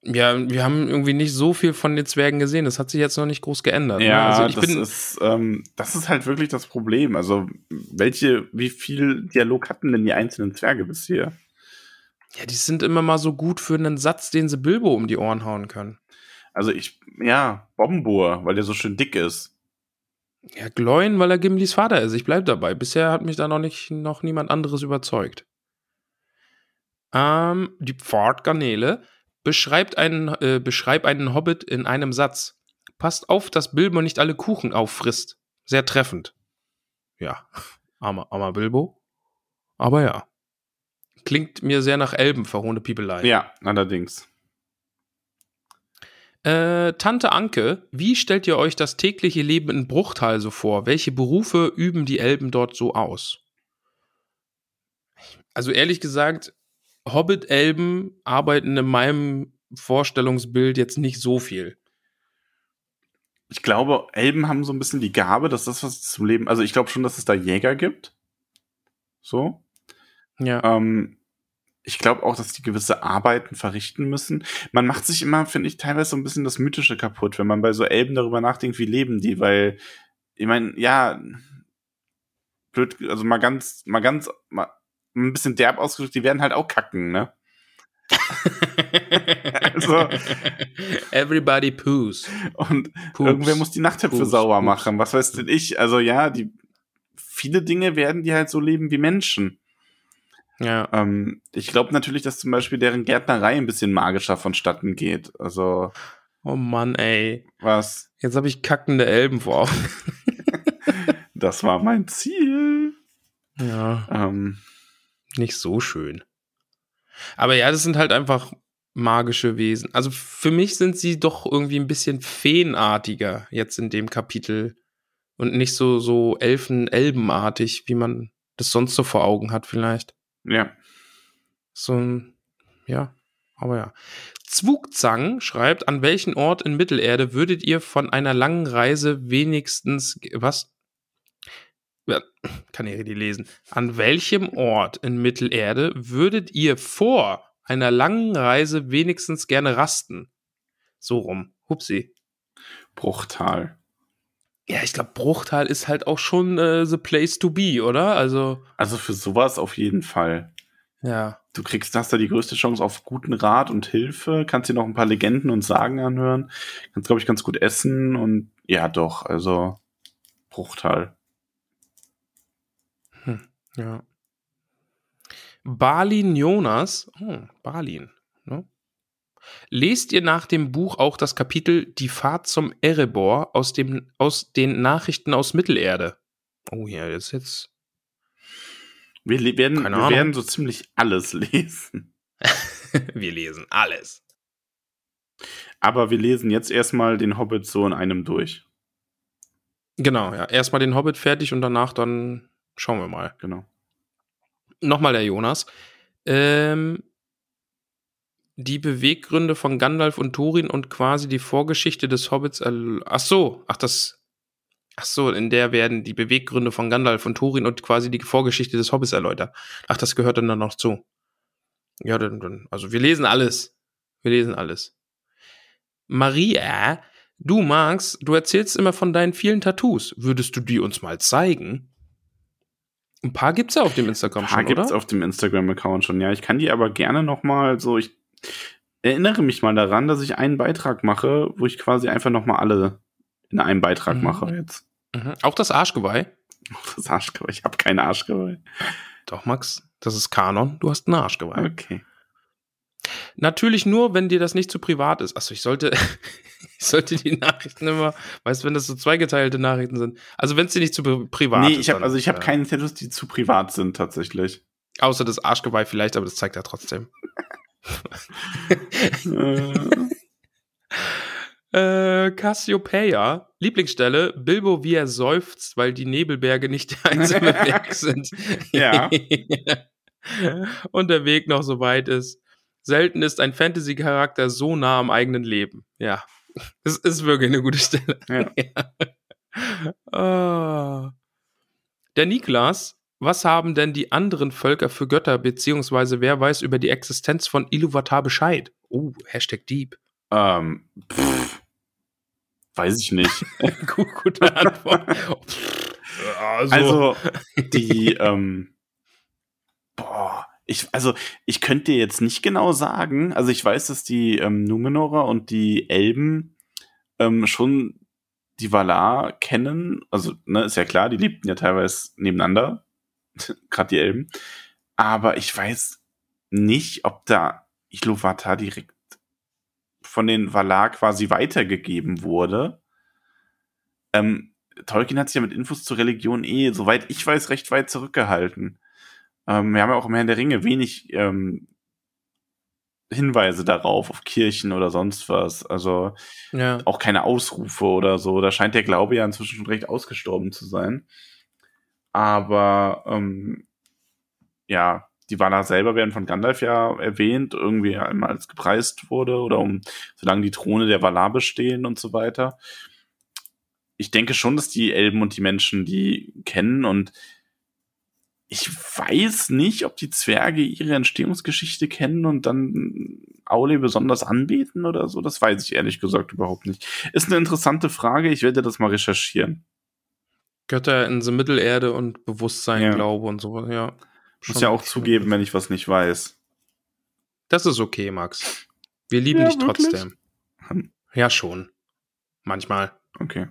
Ja, wir haben irgendwie nicht so viel von den Zwergen gesehen. Das hat sich jetzt noch nicht groß geändert. ne? Ja, also ich das bin, ist ähm, das ist halt wirklich das Problem. Also welche, wie viel Dialog hatten denn die einzelnen Zwerge bisher? Ja, die sind immer mal so gut für einen Satz, den sie Bilbo um die Ohren hauen können. Also ich, ja, Bombur, weil der so schön dick ist. Ja, Gloin, weil er Gimlis Vater ist. Ich bleib dabei. Bisher hat mich da noch nicht noch niemand anderes überzeugt. Ähm, die Pfadgarnele beschreibt einen, äh, beschreibt einen Hobbit in einem Satz. Passt auf, dass Bilbo nicht alle Kuchen auffrisst. Sehr treffend. Ja, armer, armer Bilbo. Aber ja. Klingt mir sehr nach Elben, verhohne Piepelei. Ja, allerdings. Äh, Tante Anke, wie stellt ihr euch das tägliche Leben in Bruchtal so vor? Welche Berufe üben die Elben dort so aus? Also ehrlich gesagt, Hobbit-Elben arbeiten in meinem Vorstellungsbild jetzt nicht so viel. Ich glaube, Elben haben so ein bisschen die Gabe, dass das, was zum Leben, also ich glaube schon, dass es da Jäger gibt. So. Ja. Ähm, ich glaube auch, dass die gewisse Arbeiten verrichten müssen. Man macht sich immer, finde ich, teilweise so ein bisschen das Mythische kaputt, wenn man bei so Elben darüber nachdenkt, wie leben die, weil, ich meine, ja, blöd, also mal ganz, mal ganz, mal ein bisschen derb ausgedrückt, die werden halt auch kacken, ne? also- Everybody poos. Und Pups. irgendwer muss die Nachttöpfe Pups, sauber Pups. machen. Was weiß denn ich? Also ja, die viele Dinge werden die halt so leben wie Menschen. Ja. Ähm, ich glaube natürlich, dass zum Beispiel deren Gärtnerei ein bisschen magischer vonstatten geht. Also Oh Mann, ey. was? Jetzt habe ich kackende Elben vor Augen. Das war mein Ziel. Ja. Ähm, nicht so schön. Aber ja, das sind halt einfach magische Wesen. Also für mich sind sie doch irgendwie ein bisschen feenartiger jetzt in dem Kapitel und nicht so so Elfen-Elbenartig, wie man das sonst so vor Augen hat vielleicht. Ja. So ein ja, aber ja. Zwugzang schreibt, an welchen Ort in Mittelerde würdet ihr von einer langen Reise wenigstens was? Ja, kann ich die lesen. An welchem Ort in Mittelerde würdet ihr vor einer langen Reise wenigstens gerne rasten? So rum. Hupsi. Bruchtal. Ja, ich glaube, Bruchtal ist halt auch schon äh, the place to be, oder? Also. Also für sowas auf jeden Fall. Ja. Du kriegst, hast da die größte Chance auf guten Rat und Hilfe, kannst dir noch ein paar Legenden und Sagen anhören, kannst, glaube ich, ganz gut essen und ja, doch, also Bruchtal. Hm, ja. Balin Jonas, hm, Balin, ne? Lest ihr nach dem Buch auch das Kapitel Die Fahrt zum Erebor aus, dem, aus den Nachrichten aus Mittelerde? Oh ja, ist jetzt. Wir werden, wir werden so ziemlich alles lesen. Wir lesen alles. Aber wir lesen jetzt erstmal den Hobbit so in einem durch. Genau, ja. Erstmal den Hobbit fertig und danach dann schauen wir mal. Genau. Nochmal der Jonas. Ähm, die Beweggründe von Gandalf und Thorin und quasi die Vorgeschichte des Hobbits. Ach so, ach das. Ach so, in der werden die Beweggründe von Gandalf und Thorin und quasi die Vorgeschichte des Hobbits erläutert. Ach, das gehört dann, dann noch zu. Ja, dann, dann, also wir lesen alles. Wir lesen alles. Maria, du magst, du erzählst immer von deinen vielen Tattoos. Würdest du die uns mal zeigen? Ein paar gibt's ja auf dem Instagram Ein paar schon, gibt's oder? auf dem Instagram-Account schon. Ja, ich kann die aber gerne noch mal so. Ich erinnere mich mal daran, dass ich einen Beitrag mache, wo ich quasi einfach noch mal alle in einem Beitrag Mhm. mache jetzt. Mhm. Auch das Arschgeweih? Das Arschgeweih. Ich habe kein Arschgeweih. Doch, Max, das ist Kanon. Du hast ein Arschgeweih. Okay. Natürlich nur, wenn dir das nicht zu privat ist. Achso, ich sollte, ich sollte die Nachrichten immer, weißt du, wenn das so zweigeteilte Nachrichten sind. Also wenn es dir nicht zu pri- privat nee, ist. ich habe also ich habe äh, keine Tattoos, die zu privat sind tatsächlich. Außer das Arschgeweih vielleicht, aber das zeigt er trotzdem. äh, Cassiopeia, Lieblingsstelle, Bilbo, wie er seufzt, weil die Nebelberge nicht der einsame Weg sind. Ja. Und der Weg noch so weit ist. Selten ist ein Fantasy-Charakter so nah am eigenen Leben. Ja. Es ist wirklich eine gute Stelle. Ja. Ah. Der Niklas, was haben denn die anderen Völker für Götter, beziehungsweise wer weiß über die Existenz von Iluvatar Bescheid? Oh, Hashtag Deep. ähm, pff, weiß ich nicht. Gut, gute Antwort. also, Also die, ähm, boah, ich, also ich könnte dir jetzt nicht genau sagen. Also ich weiß, dass die ähm, Numenorer und die Elben ähm, schon die Valar kennen. Also ne, ist ja klar, die lebten ja teilweise nebeneinander, gerade die Elben. Aber ich weiß nicht, ob da Iluvatar direkt von den Valar quasi weitergegeben wurde. Ähm, Tolkien hat sich ja mit Infos zur Religion eh, soweit ich weiß, recht weit zurückgehalten. Ähm, wir haben ja auch im Herrn der Ringe wenig ähm, Hinweise darauf, auf Kirchen oder sonst was. Also ja. auch keine Ausrufe oder so. Da scheint der Glaube ja inzwischen schon recht ausgestorben zu sein. Aber ähm, ja, die Valar selber werden von Gandalf ja erwähnt, irgendwie einmal als gepreist wurde oder um, solange die Throne der Valar bestehen und so weiter. Ich denke schon, dass die Elben und die Menschen die kennen und ich weiß nicht, ob die Zwerge ihre Entstehungsgeschichte kennen und dann Aule besonders anbeten oder so. Das weiß ich ehrlich gesagt überhaupt nicht. Ist eine interessante Frage. Ich werde das mal recherchieren. Götter in der Mittelerde und Bewusstsein, Ja. Glaube und so, ja. Ich muss ja auch zugeben, wenn ich was nicht weiß. Das ist okay, Max. Wir lieben Ja, dich wirklich? trotzdem. Ja, schon. Manchmal. Okay.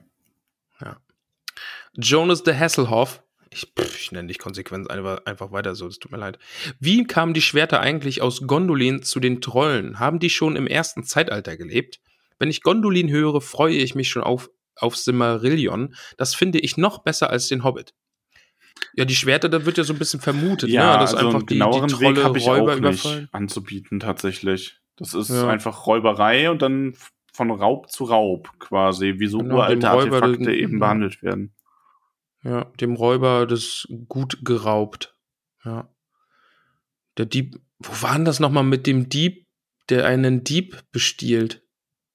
Jonas de Hasselhoff. Ich, pff, ich nenne dich konsequent einfach einfach weiter so, es tut mir leid. Wie kamen die Schwerter eigentlich aus Gondolin zu den Trollen? Haben die schon im ersten Zeitalter gelebt? Wenn ich Gondolin höre, freue ich mich schon auf, auf Silmarillion. Das finde ich noch besser als den Hobbit. Ja, die Schwerter, da wird ja so ein bisschen vermutet, Ja, ne? dass also einfach einen die, die genaueren Weg Trolle habe ich Räuber auch nicht überfallen. anzubieten tatsächlich. Das ist Ja. einfach Räuberei und dann von Raub zu Raub quasi, wie so Genau, uralte Räuber Artefakte den- eben ja. behandelt werden. Ja, dem Räuber das Gut geraubt. Ja. Der Dieb, wo war denn das nochmal mit dem Dieb, der einen Dieb bestiehlt?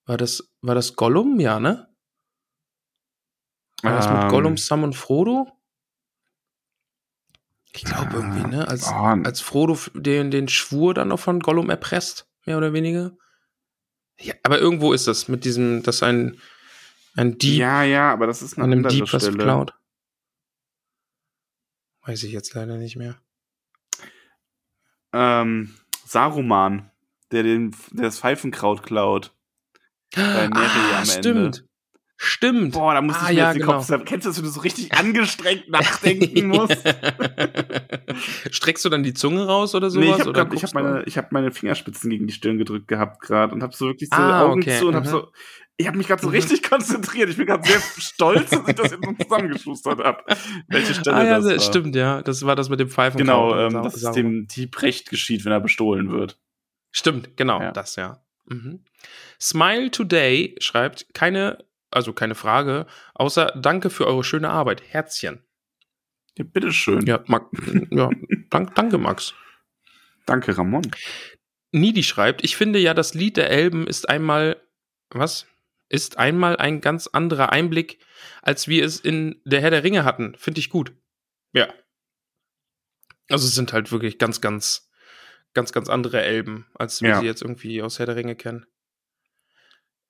War das, war das Gollum? Ja, ne? War das mit Ähm, Gollum, Sam und Frodo? Ich glaube irgendwie, ne? Als, Ah, als Frodo den, den Schwur dann noch von Gollum erpresst, mehr oder weniger. Ja, aber irgendwo ist das mit diesem, dass ein Ein Dieb Ja, ja, aber das ist eine an einem Dieb was geklaut. Weiß ich jetzt leider nicht mehr. Ähm, Saruman, der, den, der das Pfeifenkraut klaut. Bei Neri ah, am stimmt. Ende. Stimmt. Boah, da muss Ah, ich mir ja, jetzt den genau. Kopf. Kennst du das, wenn du so richtig angestrengt nachdenken musst? Streckst du dann die Zunge raus oder sowas? nee, ich habe hab meine, ich hab meine Fingerspitzen gegen die Stirn gedrückt gehabt gerade und habe so wirklich so Ah, Augen okay, zu und habe mhm. so. Ich habe mich gerade so Mhm. richtig konzentriert. Ich bin gerade sehr stolz, dass ich das jetzt so zusammengeschustert habe. Welche Stelle ah ja, das das war. stimmt, ja. Das war das mit dem Pfeifen. Genau, ähm, dass es dem Dieb recht geschieht, wenn er bestohlen wird. Stimmt, genau, Ja. das ja. Mhm. Smile Today schreibt keine, also keine Frage, außer Danke für eure schöne Arbeit. Herzchen. Ja, bitteschön. Ja, Max, ja dank, danke, Max. Danke, Ramon. Nidi schreibt, ich finde ja, das Lied der Elben ist einmal, was? Ist einmal ein ganz anderer Einblick, als wir es in der Herr der Ringe hatten. Finde ich gut. Ja. Also es sind halt wirklich ganz, ganz, ganz, ganz andere Elben, als wir Ja. sie jetzt irgendwie aus Herr der Ringe kennen.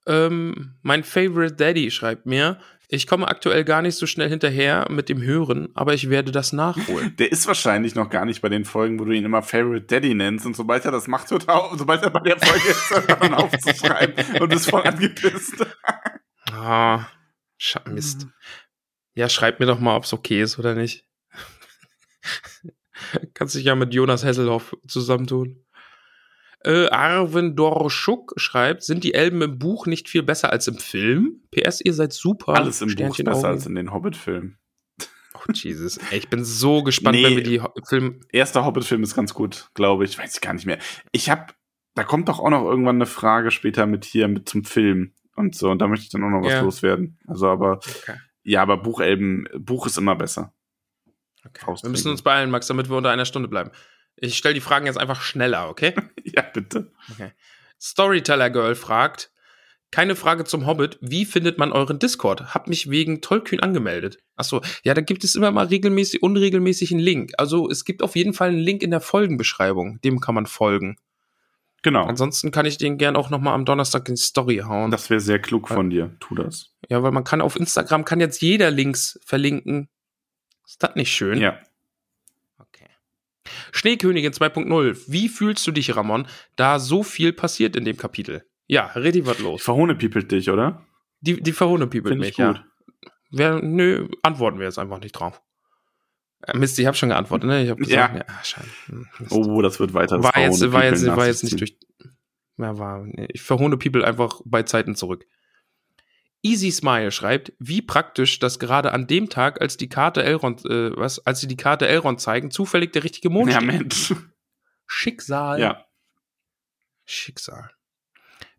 Ähm, mein Favorite Daddy schreibt mir, ich komme aktuell gar nicht so schnell hinterher mit dem Hören, aber ich werde das nachholen. Der ist wahrscheinlich noch gar nicht bei den Folgen, wo du ihn immer Favorite Daddy nennst. Und sobald er das macht, hört er auf, sobald er bei der Folge ist, hört er dann aufzuschreiben und ist voll angepisst. Ah, Scha Mist. Ja, schreib mir doch mal, ob es okay ist oder nicht. Kannst dich ja mit Jonas Hesselhoff zusammentun. Äh, Arvin Dorschuk schreibt, sind die Elben im Buch nicht viel besser als im Film? PS, ihr seid super. Alles im Buch ist Sternchen besser Augen. als in den Hobbit-Filmen. Oh, Jesus. Ey, ich bin so gespannt, Nee. wenn wir die Ho- Film. Erster Hobbit-Film ist ganz gut, glaube ich. Weiß ich gar nicht mehr. Ich habe, da kommt doch auch noch irgendwann eine Frage später mit hier mit zum Film und so. Und da möchte ich dann auch noch was Ja. loswerden. Also, aber Okay. ja, aber Buchelben, Buch ist immer besser. okay. Wir müssen uns beeilen, Max, damit wir unter einer Stunde bleiben. Ich stelle die Fragen jetzt einfach schneller, okay? Ja, bitte. Storyteller Girl fragt, keine Frage zum Hobbit, wie findet man euren Discord? Hab mich wegen Tollkühn angemeldet. Achso, ja, da gibt es immer mal regelmäßig, unregelmäßig einen Link. Also es gibt auf jeden Fall einen Link in der Folgenbeschreibung, dem kann man folgen. Genau. Ansonsten kann ich den gern auch nochmal am Donnerstag in die Story hauen. Das wäre sehr klug von dir. Tu das. ja, weil man kann auf Instagram, kann jetzt jeder Links verlinken. Ist das nicht schön? Ja. Schneekönigin 2.0. Wie fühlst du dich, Ramon, da so viel passiert in dem Kapitel? Ja, richtig was los. verhohnepiepelt dich, oder? Die, die verhohnepiepelt mich, ich gut. ja. Wer, nö, antworten wir jetzt einfach nicht drauf. Äh, Mist, ich habe schon geantwortet, ne? Ich hab Ja. gesagt, ja, scheiße. Hm, Mist. Oh, das wird weiter. das war jetzt, war jetzt, war jetzt nicht durch. Ja, war, nee, ich verhohne People einfach bei Zeiten zurück. Easy Smile schreibt, wie praktisch, dass gerade an dem Tag, als die Karte Elrond, äh, was, als sie die Karte Elrond zeigen, zufällig der richtige Mond Ja, steht. Mensch. Schicksal. Ja. Schicksal.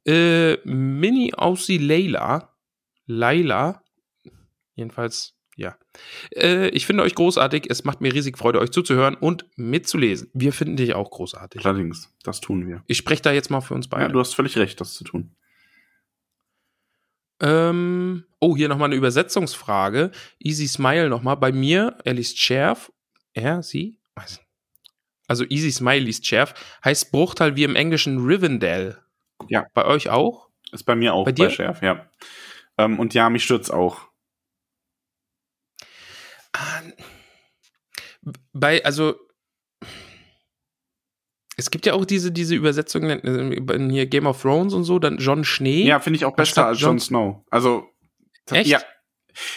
Äh, Mini Aussie Layla. Laila. Jedenfalls, ja. Äh, ich finde euch großartig. Es macht mir riesig Freude, euch zuzuhören und mitzulesen. Wir finden dich auch großartig. Allerdings, das tun wir. Ich spreche da jetzt mal für uns Ja, beide. du hast völlig recht, das zu tun. Ähm, oh, hier nochmal eine Übersetzungsfrage. Easy Smile nochmal. Bei mir, er liest schärf. Er, sie? Weiß- Also Easy Smile liest schärf. Heißt Bruchteil wie im Englischen Rivendell. Ja. Bei euch auch? Ist bei mir auch Bei bei, dir? Schärf, ja. Ähm, und ja, mich stürzt auch. Ah, Bei, also, es gibt ja auch diese, diese Übersetzungen äh, hier Game of Thrones und so, dann John Schnee. Ja, finde ich auch besser als Jon Jon- Snow. Also, Echt? ja.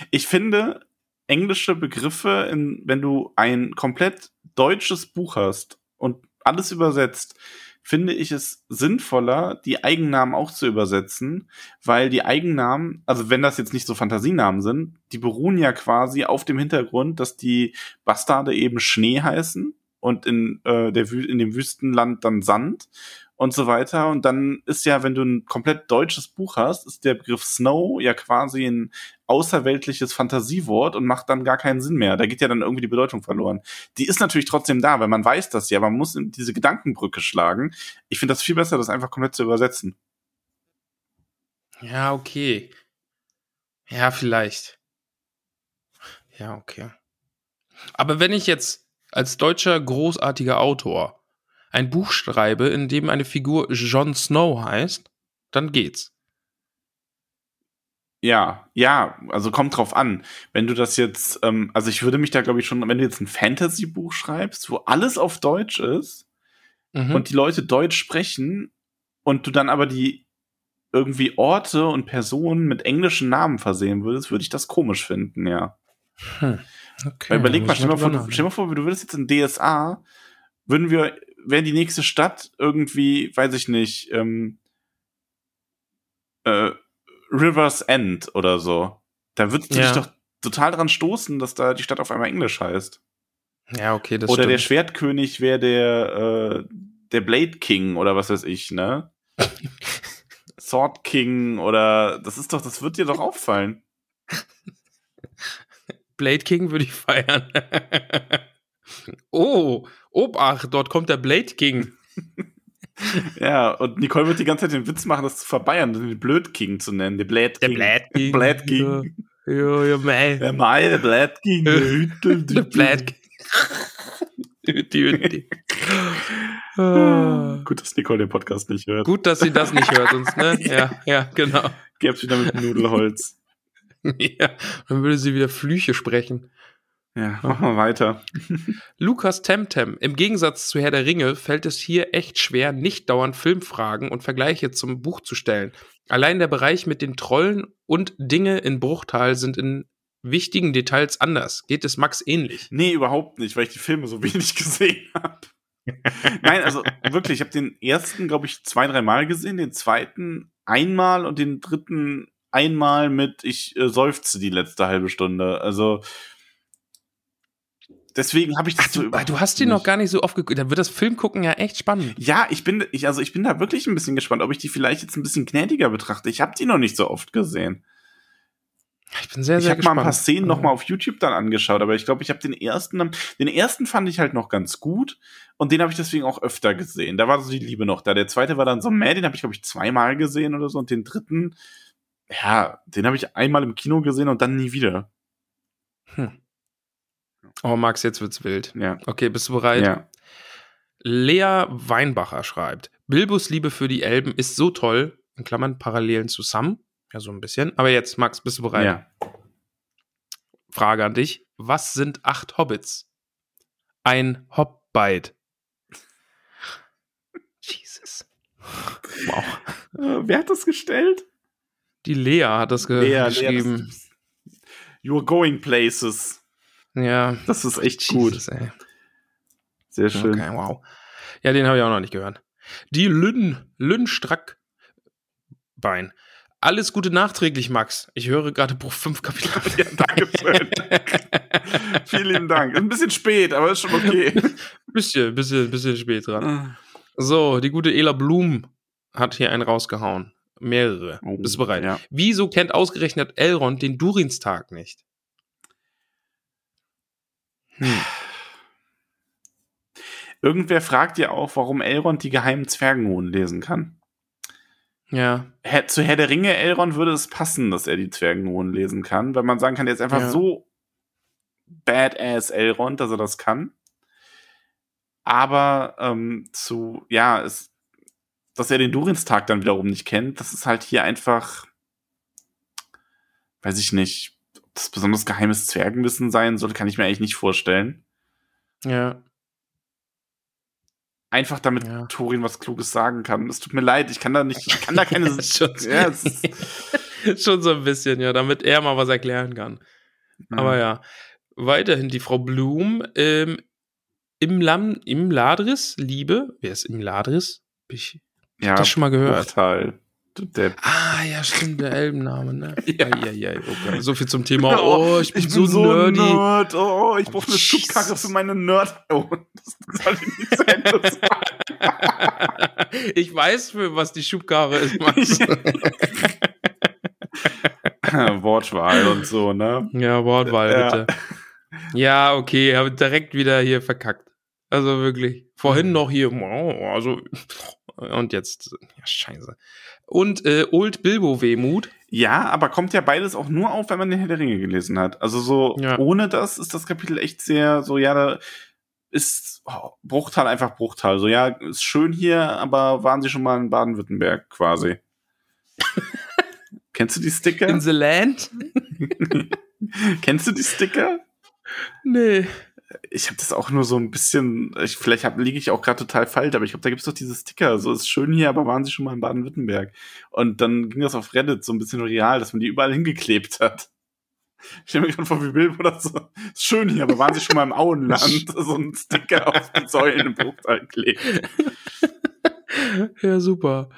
Ich finde, englische Begriffe, in, wenn du ein komplett deutsches Buch hast und alles übersetzt, finde ich es sinnvoller, die Eigennamen auch zu übersetzen, weil die Eigennamen, also wenn das jetzt nicht so Fantasienamen sind, die beruhen ja quasi auf dem Hintergrund, dass die Bastarde eben Schnee heißen und in, äh, der, in dem Wüstenland dann Sand und so weiter. Und dann ist ja, wenn du ein komplett deutsches Buch hast, ist der Begriff Snow ja quasi ein außerweltliches Fantasiewort und macht dann gar keinen Sinn mehr. Da geht ja dann irgendwie die Bedeutung verloren. Die ist natürlich trotzdem da, weil man weiß das ja, man muss diese Gedankenbrücke schlagen. Ich finde das viel besser, das einfach komplett zu übersetzen. Ja, okay. Ja, vielleicht. Ja, okay. Aber wenn ich jetzt als deutscher großartiger Autor ein Buch schreibe, in dem eine Figur Jon Snow heißt, dann geht's. Ja, ja, also kommt drauf an. Wenn du das jetzt, ähm, also ich würde mich da, glaube ich, schon, wenn du jetzt ein Fantasy-Buch schreibst, wo alles auf Deutsch ist Mhm. und die Leute Deutsch sprechen und du dann aber die irgendwie Orte und Personen mit englischen Namen versehen würdest, würde ich das komisch finden, ja. Okay, Weil überleg mal, stell mal, vor, stell mal vor, du würdest jetzt in DSA, würden wir, wäre die nächste Stadt irgendwie, weiß ich nicht, ähm, äh, Rivers End oder so. Da würdest du Ja. dich doch total dran stoßen, dass da die Stadt auf einmal Englisch heißt. Ja, okay, das oder der stimmt. Schwertkönig wäre der, äh, der Blade King oder was weiß ich, ne? Sword King oder das ist doch, das wird dir doch auffallen. Blade King würde ich feiern. oh, Obacht, dort kommt der Blade King. Ja, und Nicole wird die ganze Zeit den Witz machen, das zu verbayern, den Blöd King zu nennen. Der Blade King. King. Blade King. Ja, ja, mei. Der Mai, der Blade King. Der Hüttel, Der Blade King. Hütti, Hütti. Ah. Gut, dass Nicole den Podcast nicht hört. Gut, dass sie das nicht hört, sonst, ne? Ja, ja, genau. Gäb's wieder mit Nudelholz. Ja, dann würde sie wieder Flüche sprechen. Ja, mach mal weiter. Lukas Temtem. Im Gegensatz zu Herr der Ringe fällt es hier echt schwer, nicht dauernd Filmfragen und Vergleiche zum Buch zu stellen. Allein der Bereich mit den Trollen und Dinge in Bruchtal sind in wichtigen Details anders. Geht es Max ähnlich? Nee, überhaupt nicht, weil ich die Filme so wenig gesehen habe. Nein, also wirklich, ich habe den ersten, glaube ich, zwei, dreimal gesehen, den zweiten einmal und den dritten einmal mit ich äh, seufze die letzte halbe Stunde. Also deswegen habe ich das so Du, du hast ihn noch gar nicht so oft geguckt. Dann wird das Filmgucken ja echt spannend. Ja, ich bin, ich, also ich bin da wirklich ein bisschen gespannt, ob ich die vielleicht jetzt ein bisschen gnädiger betrachte. Ich habe die noch nicht so oft gesehen. Ich bin sehr, ich sehr habe mal gespannt. ein paar Szenen noch mal auf YouTube dann angeschaut, aber ich glaube, ich habe den ersten, den ersten fand ich halt noch ganz gut und den habe ich deswegen auch öfter gesehen. Da war so die Liebe noch da. Der zweite war dann so mehr, den habe ich glaube ich zweimal gesehen oder so und den dritten, ja, den habe ich einmal im Kino gesehen und dann nie wieder. Oh, Max, jetzt wird's wild. Ja. Okay, bist du bereit? Ja. Lea Weinbacher schreibt, Bilbos Liebe für die Elben ist so toll, in Klammern Parallelen zu Sam, ja so ein bisschen. Aber jetzt, Max, bist du bereit? Ja. Frage an dich, was sind acht Hobbits? Ein Hobbite. Jesus. Wow. Wer hat das gestellt? Die Lea hat das ge Lea, Lea, geschrieben. das- You're going places. ja. Das ist echt gut. Jesus, ey. Sehr schön. Okay, wow. Ja, den habe ich auch noch nicht gehört. Die Lynn, Lynn Strack Bein. Alles Gute nachträglich, Max. Ich höre gerade Bruch 5 Kapitel. Ja, danke schön. Vielen lieben Dank. Ein bisschen spät, aber ist schon okay. bisschen, bisschen, bisschen spät dran. So, die gute Ela Blum hat hier einen rausgehauen. Mehrere. Oh, Bist du bereit? ja. Wieso kennt ausgerechnet Elrond den Durinstag nicht? Hm. Irgendwer fragt ja auch, warum Elrond die geheimen Zwergenruhen lesen kann. Ja, zu Herr der Ringe, Elrond würde es passen, dass er die Zwergenruhen lesen kann, weil man sagen kann, der ist einfach Ja. so badass Elrond, dass er das kann. Aber ähm, zu, ja, es, dass er den Durinstag dann wiederum nicht kennt, das ist halt hier einfach, weiß ich nicht, ob das besonders geheimes Zwergenwissen sein soll, kann ich mir eigentlich nicht vorstellen. ja. Einfach damit Ja. Thorin was Kluges sagen kann. Es tut mir leid, ich kann da nicht, ich kann da keine. schon, ja, schon so ein bisschen, ja, damit er mal was erklären kann. Aber ja, weiterhin die Frau Blum ähm, im, Lam, im Ladris, Liebe. Wer ist im Ladris? Hab ich ja, das schon mal gehört. Bruchtal. Depp. Ah, ja, stimmt, der Elbenname, ne? Ja. ja, ja, okay. So viel zum Thema. Oh, ich bin, so, nerdy. Nerd. Oh, ich brauche eine Jesus. Schubkarre für meine Nerd. Oh, das soll ich nicht zu Ende ich weiß, für was die Schubkarre ist, Max. Wortwahl und so, ne? ja, Wortwahl, Ja. bitte. Ja, okay, habe direkt wieder hier verkackt. Also wirklich. Vorhin noch hier, wow, also, und jetzt, ja, scheiße. Und äh, Old Bilbo Wehmut. Ja, aber kommt ja beides auch nur auf, wenn man den Herr der Ringe gelesen hat. Also so, Ja. ohne das ist das Kapitel echt sehr, so, ja, da ist oh, Bruchtal einfach Bruchtal. So, ja, ist schön hier, aber waren Sie schon mal in Baden-Württemberg quasi? Kennst du die Sticker? In the Land? Kennst du die Sticker? Nee. Ich habe das auch nur so ein bisschen, ich, vielleicht hab, liege ich auch gerade total falsch, aber ich glaube, da gibt's doch diese Sticker. So ist schön hier, aber waren sie schon mal in Baden-Württemberg? Und dann ging das auf Reddit so ein bisschen real, dass man die überall hingeklebt hat. Ich stelle mir gerade vor, wie Bild oder so. Ist schön hier, aber waren sie schon mal im Auenland? so ein Sticker auf die Säulen im Bruchteil klebt. Ja, super.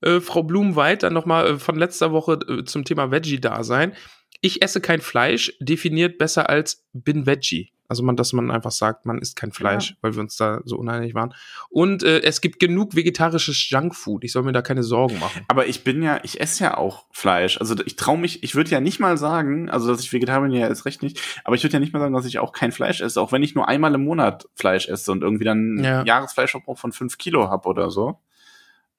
Äh, Frau Blumweit, dann nochmal äh, von letzter Woche äh, zum Thema Veggie-Dasein. Ich esse kein Fleisch, definiert besser als bin Veggie. Also man, dass man einfach sagt, man isst kein Fleisch, Ja. weil wir uns da so uneinig waren. Und äh, es gibt genug vegetarisches Junkfood. Ich soll mir da keine Sorgen machen. Aber ich bin ja, ich esse ja auch Fleisch. Also ich traue mich, ich würde ja nicht mal sagen, also dass ich Vegetarier bin, ja ist recht nicht, aber ich würde ja nicht mal sagen, dass ich auch kein Fleisch esse, auch wenn ich nur einmal im Monat Fleisch esse und irgendwie dann Ja. einen Jahresfleischverbrauch von fünf Kilo hab oder so.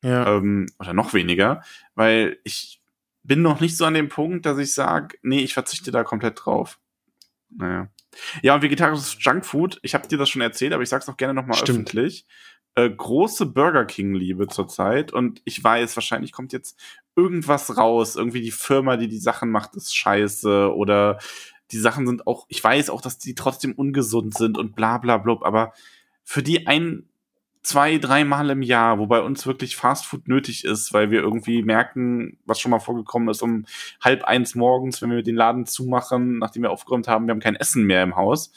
Ja. ähm, oder noch weniger, weil ich bin noch nicht so an dem Punkt, dass ich sage, nee, ich verzichte da komplett drauf. Naja. Ja, und vegetarisches Junkfood, ich habe dir das schon erzählt, aber ich sag's auch gerne nochmal öffentlich. Äh, große Burger King-Liebe zurzeit und ich weiß, wahrscheinlich kommt jetzt irgendwas raus. Irgendwie die Firma, die die Sachen macht, ist scheiße oder die Sachen sind auch, ich weiß auch, dass die trotzdem ungesund sind und bla bla blub, aber für die ein, zwei, dreimal im Jahr, wo bei uns wirklich Fastfood nötig ist, weil wir irgendwie merken, was schon mal vorgekommen ist, um halb eins morgens, wenn wir den Laden zumachen, nachdem wir aufgeräumt haben, wir haben kein Essen mehr im Haus,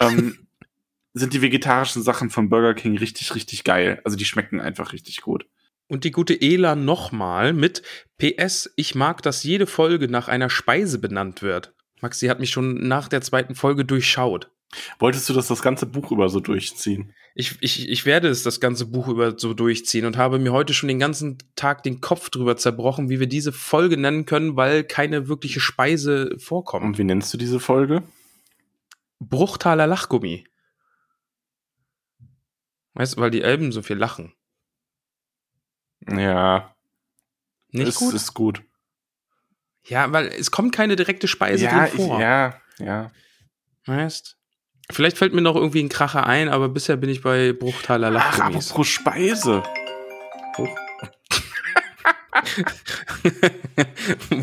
ähm, sind die vegetarischen Sachen von Burger King richtig, richtig geil. Also die schmecken einfach richtig gut. Und die gute Ela nochmal mit PS, ich mag, dass jede Folge nach einer Speise benannt wird. Maxi hat mich schon nach der zweiten Folge durchschaut. Wolltest du das das ganze Buch über so durchziehen? Ich, ich, ich werde es das ganze Buch über so durchziehen und habe mir heute schon den ganzen Tag den Kopf drüber zerbrochen, wie wir diese Folge nennen können, weil keine wirkliche Speise vorkommt. Und wie nennst du diese Folge? Bruchtaler Lachgummi. Weißt du, weil die Elben so viel lachen. Ja, Nicht ist, gut? ist gut. ja, weil es kommt keine direkte Speise ja, drin vor. Ich, ja, ja. Weißt? Vielleicht fällt mir noch irgendwie ein Kracher ein, aber bisher bin ich bei Bruchtaler Ach, Lachgummis. apropos Speise.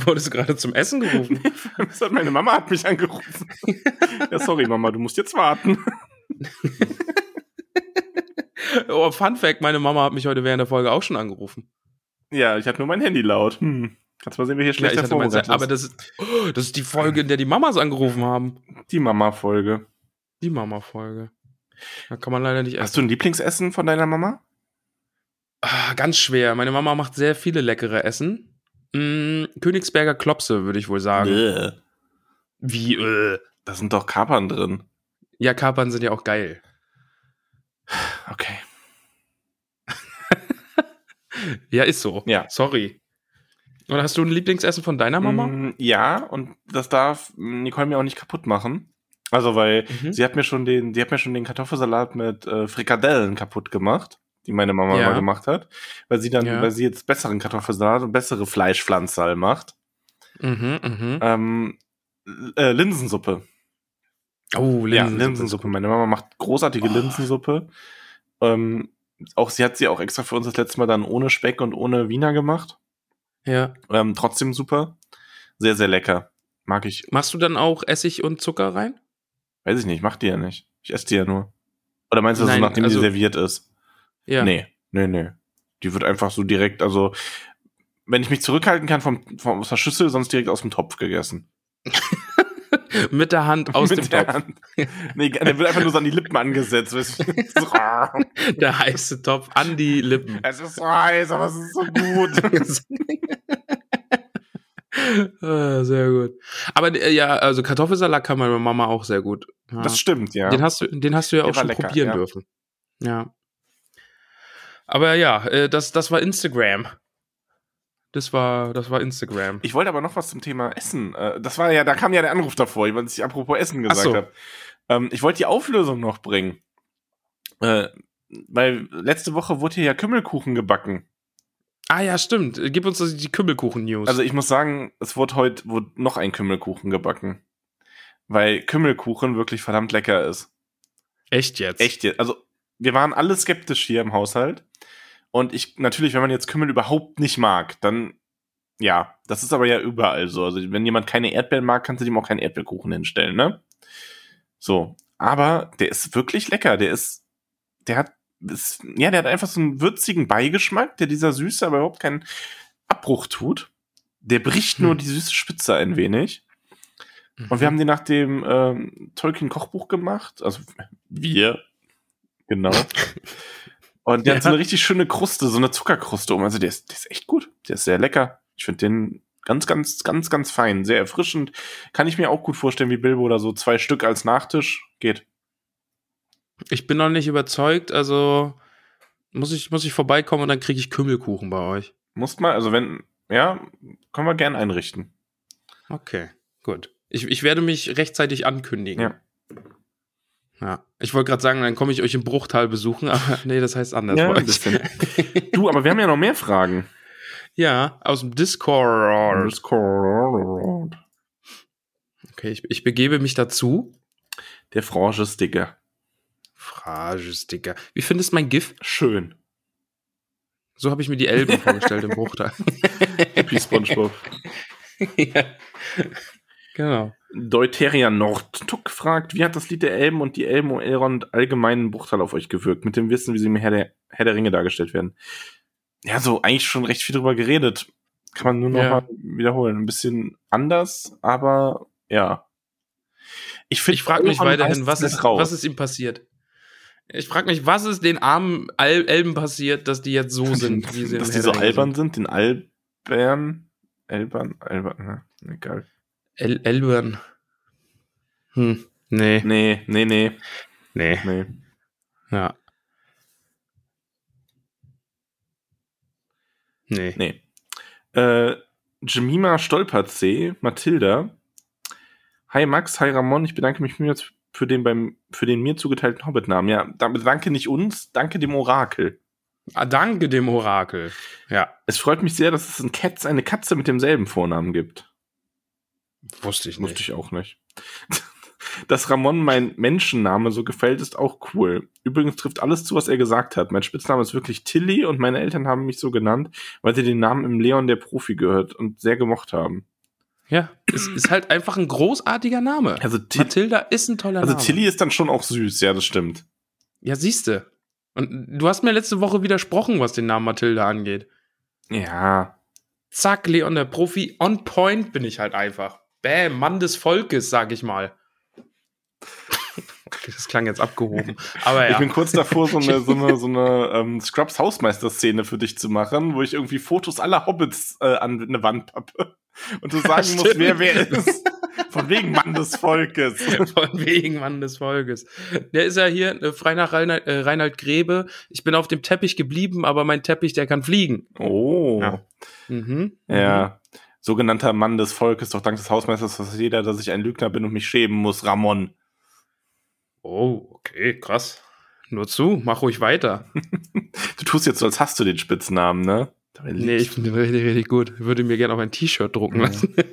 Wurdest du gerade zum Essen gerufen? Meine Mama hat mich angerufen. ja, sorry, Mama, du musst jetzt warten. oh, Fun Fact, meine Mama hat mich heute während der Folge auch schon angerufen. Ja, ich hatte nur mein Handy laut. Hm. Kannst mal sehen, wer hier Ja, schlecht hatte mein, hervorgebracht aber das ist, oh, das ist die Folge, in der die Mamas angerufen haben. Die Mama-Folge. Die Mama-Folge. Da kann man leider nicht Hast essen. du ein Lieblingsessen von deiner Mama? Ah, ganz schwer. Meine Mama macht sehr viele leckere Essen. Mm, Königsberger Klopse, würde ich wohl sagen. Bäh. Wie, äh. Da sind doch Kapern drin. Ja, Kapern sind ja auch geil. Okay. Ja, ist so. Ja. Sorry. Oder hast du ein Lieblingsessen von deiner Mama? Mm, ja, und das darf Nicole mir auch nicht kaputt machen. Also, weil Mhm. sie hat mir schon den, sie hat mir schon den Kartoffelsalat mit äh, Frikadellen kaputt gemacht, die meine Mama Ja. mal gemacht hat, weil sie dann, Ja. weil sie jetzt besseren Kartoffelsalat und bessere Fleischpflanzerl macht. Mhm, mhm. Ähm, äh, Linsensuppe. Oh, Ja, Linsensuppe. Linsensuppe. Meine Mama macht großartige Oh. Linsensuppe. Ähm, auch sie hat sie auch extra für uns das letzte Mal dann ohne Speck und ohne Wiener gemacht. Ja. Ähm, trotzdem super. Sehr, sehr lecker. Mag ich. Machst du dann auch Essig und Zucker rein? Weiß ich nicht, mach die ja nicht. Ich esse die ja nur. Oder meinst du, Nein, so, nachdem also- die serviert ist? Ja. Nee, nee, nee. Die wird einfach so direkt, also wenn ich mich zurückhalten kann vom, vom aus der Schüssel, sonst direkt aus dem Topf gegessen. Mit der Hand aus Mit dem der Topf. Hand. Nee, der wird einfach nur so an die Lippen angesetzt. Der heiße Topf an die Lippen. es ist so heiß, aber es ist so gut. Ah, sehr gut. Aber äh, ja, also Kartoffelsalat kann meine Mama auch sehr gut. Ja. Das stimmt, ja. Den hast du, den hast du ja Der auch schon lecker, probieren ja. dürfen. Ja. Aber ja, äh, das, das war Instagram. Das war, das war Instagram. Ich wollte aber noch was zum Thema Essen. Äh, Das war ja, da kam ja der Anruf davor, was ich apropos Essen gesagt so. habe. Ähm, ich wollte die Auflösung noch bringen. Äh, weil letzte Woche wurde hier ja Kümmelkuchen gebacken. Ah ja, stimmt. Gib uns die Kümmelkuchen-News. Also ich muss sagen, es wurde heute wurde noch ein Kümmelkuchen gebacken. Weil Kümmelkuchen wirklich verdammt lecker ist. Echt jetzt? Echt jetzt. Also wir waren alle skeptisch hier im Haushalt. Und ich, natürlich, wenn man jetzt Kümmel überhaupt nicht mag, dann Ja, das ist aber ja überall so. Also wenn jemand keine Erdbeeren mag, kannst du ihm auch keinen Erdbeerkuchen hinstellen, ne? So. Aber der ist wirklich lecker. Der ist, der hat, ist, ja, der hat einfach so einen würzigen Beigeschmack, der dieser Süße aber überhaupt keinen Abbruch tut. Der bricht nur Hm. die süße Spitze ein wenig. Und wir haben den nach dem ähm, Tolkien-Kochbuch gemacht. Also wir. Genau. Und der hat so Ja. eine richtig schöne Kruste, so eine Zuckerkruste um. Also der ist, der ist echt gut. Der ist sehr lecker. Ich finde den ganz, ganz, ganz, ganz fein. Sehr erfrischend. Kann ich mir auch gut vorstellen, wie Bilbo oder so. Zwei Stück als Nachtisch. Geht. Ich bin noch nicht überzeugt, also muss ich, muss ich vorbeikommen und dann kriege ich Kümmelkuchen bei euch. Muss mal, also wenn, ja, können wir gern einrichten. Okay, gut. Ich, ich werde mich rechtzeitig ankündigen. Ja. Ja. Ich wollte gerade sagen, dann komme ich euch im Bruchtal besuchen, aber nee, das heißt anders Ja, ein bisschen. Du, aber wir haben ja noch mehr Fragen. ja, aus dem Discord. Discord. Okay, ich, ich begebe mich dazu. Der Frange-Sticker. Fragesticker. Wie findest du mein GIF? Schön. So habe ich mir die Elben vorgestellt im Bruchtal. Happy SpongeBob. ja. Genau. Deuteria Nordtuck fragt, wie hat das Lied der Elben und die Elben um Elrond allgemeinen Bruchteil auf euch gewirkt, mit dem Wissen, wie sie im Herr der, Herr der Ringe dargestellt werden? Ja, so eigentlich schon recht viel drüber geredet. Kann man nur noch Ja. mal wiederholen. Ein bisschen anders, aber ja. Ich, find, Ich frage mich weiterhin, was ist, raus. was ist ihm passiert? Ich frage mich, was ist den armen Al Elben passiert, dass die jetzt so sind, wie sie Dass die so albern sind, den Albern, Elbern, Albern, ne, egal. El Elbern. Hm. Nee. Nee, nee, nee, Nee. nee. Ja. Nee. Nee. Äh, Jemima Stolperzee, Mathilda. Hi Max, hi Ramon, ich bedanke mich vielmals für den, beim, für den mir zugeteilten Hobbit-Namen. Ja, damit danke nicht uns, danke dem Orakel. Ah, danke dem Orakel. Ja. Es freut mich sehr, dass es in Cats eine Katze mit demselben Vornamen gibt. Wusste ich Wusste ich auch nicht. Dass Ramon mein Menschenname so gefällt, ist auch cool. Übrigens trifft alles zu, was er gesagt hat. Mein Spitzname ist wirklich Tilly und meine Eltern haben mich so genannt, weil sie den Namen im Leon der Profi gehört und sehr gemocht haben. Ja, es ist halt einfach ein großartiger Name. Also, Til ist ein toller also Name. Tilly ist dann schon auch süß, ja, das stimmt. Ja, siehste. Und du hast mir letzte Woche widersprochen, was den Namen Mathilda angeht. Ja. Zack, Leon der Profi, on point bin ich halt einfach. Bäm, Mann des Volkes, sag ich mal. Das klang jetzt abgehoben. Aber ja. Ich bin kurz davor, so eine, so eine, so eine ähm, Scrubs Hausmeister-Szene für dich zu machen, wo ich irgendwie Fotos aller Hobbits äh, an eine Wand pappe. Und du sagen musst, wer wer ist. Von wegen Mann des Volkes. Von wegen Mann des Volkes. Der ist ja hier, äh, frei nach Reinhard, äh, Reinhard Grebe. Ich bin auf dem Teppich geblieben, aber mein Teppich, der kann fliegen. Oh. Ja. Mhm. Ja. Sogenannter Mann des Volkes, doch dank des Hausmeisters weiß jeder, dass ich ein Lügner bin und mich schämen muss, Ramon. Oh, okay, krass. Nur zu, mach ruhig weiter. Du tust jetzt so, als hast du den Spitznamen, ne? Nee, ich finde den richtig, richtig gut. Würde mir gerne auf ein T-Shirt drucken Mhm. lassen.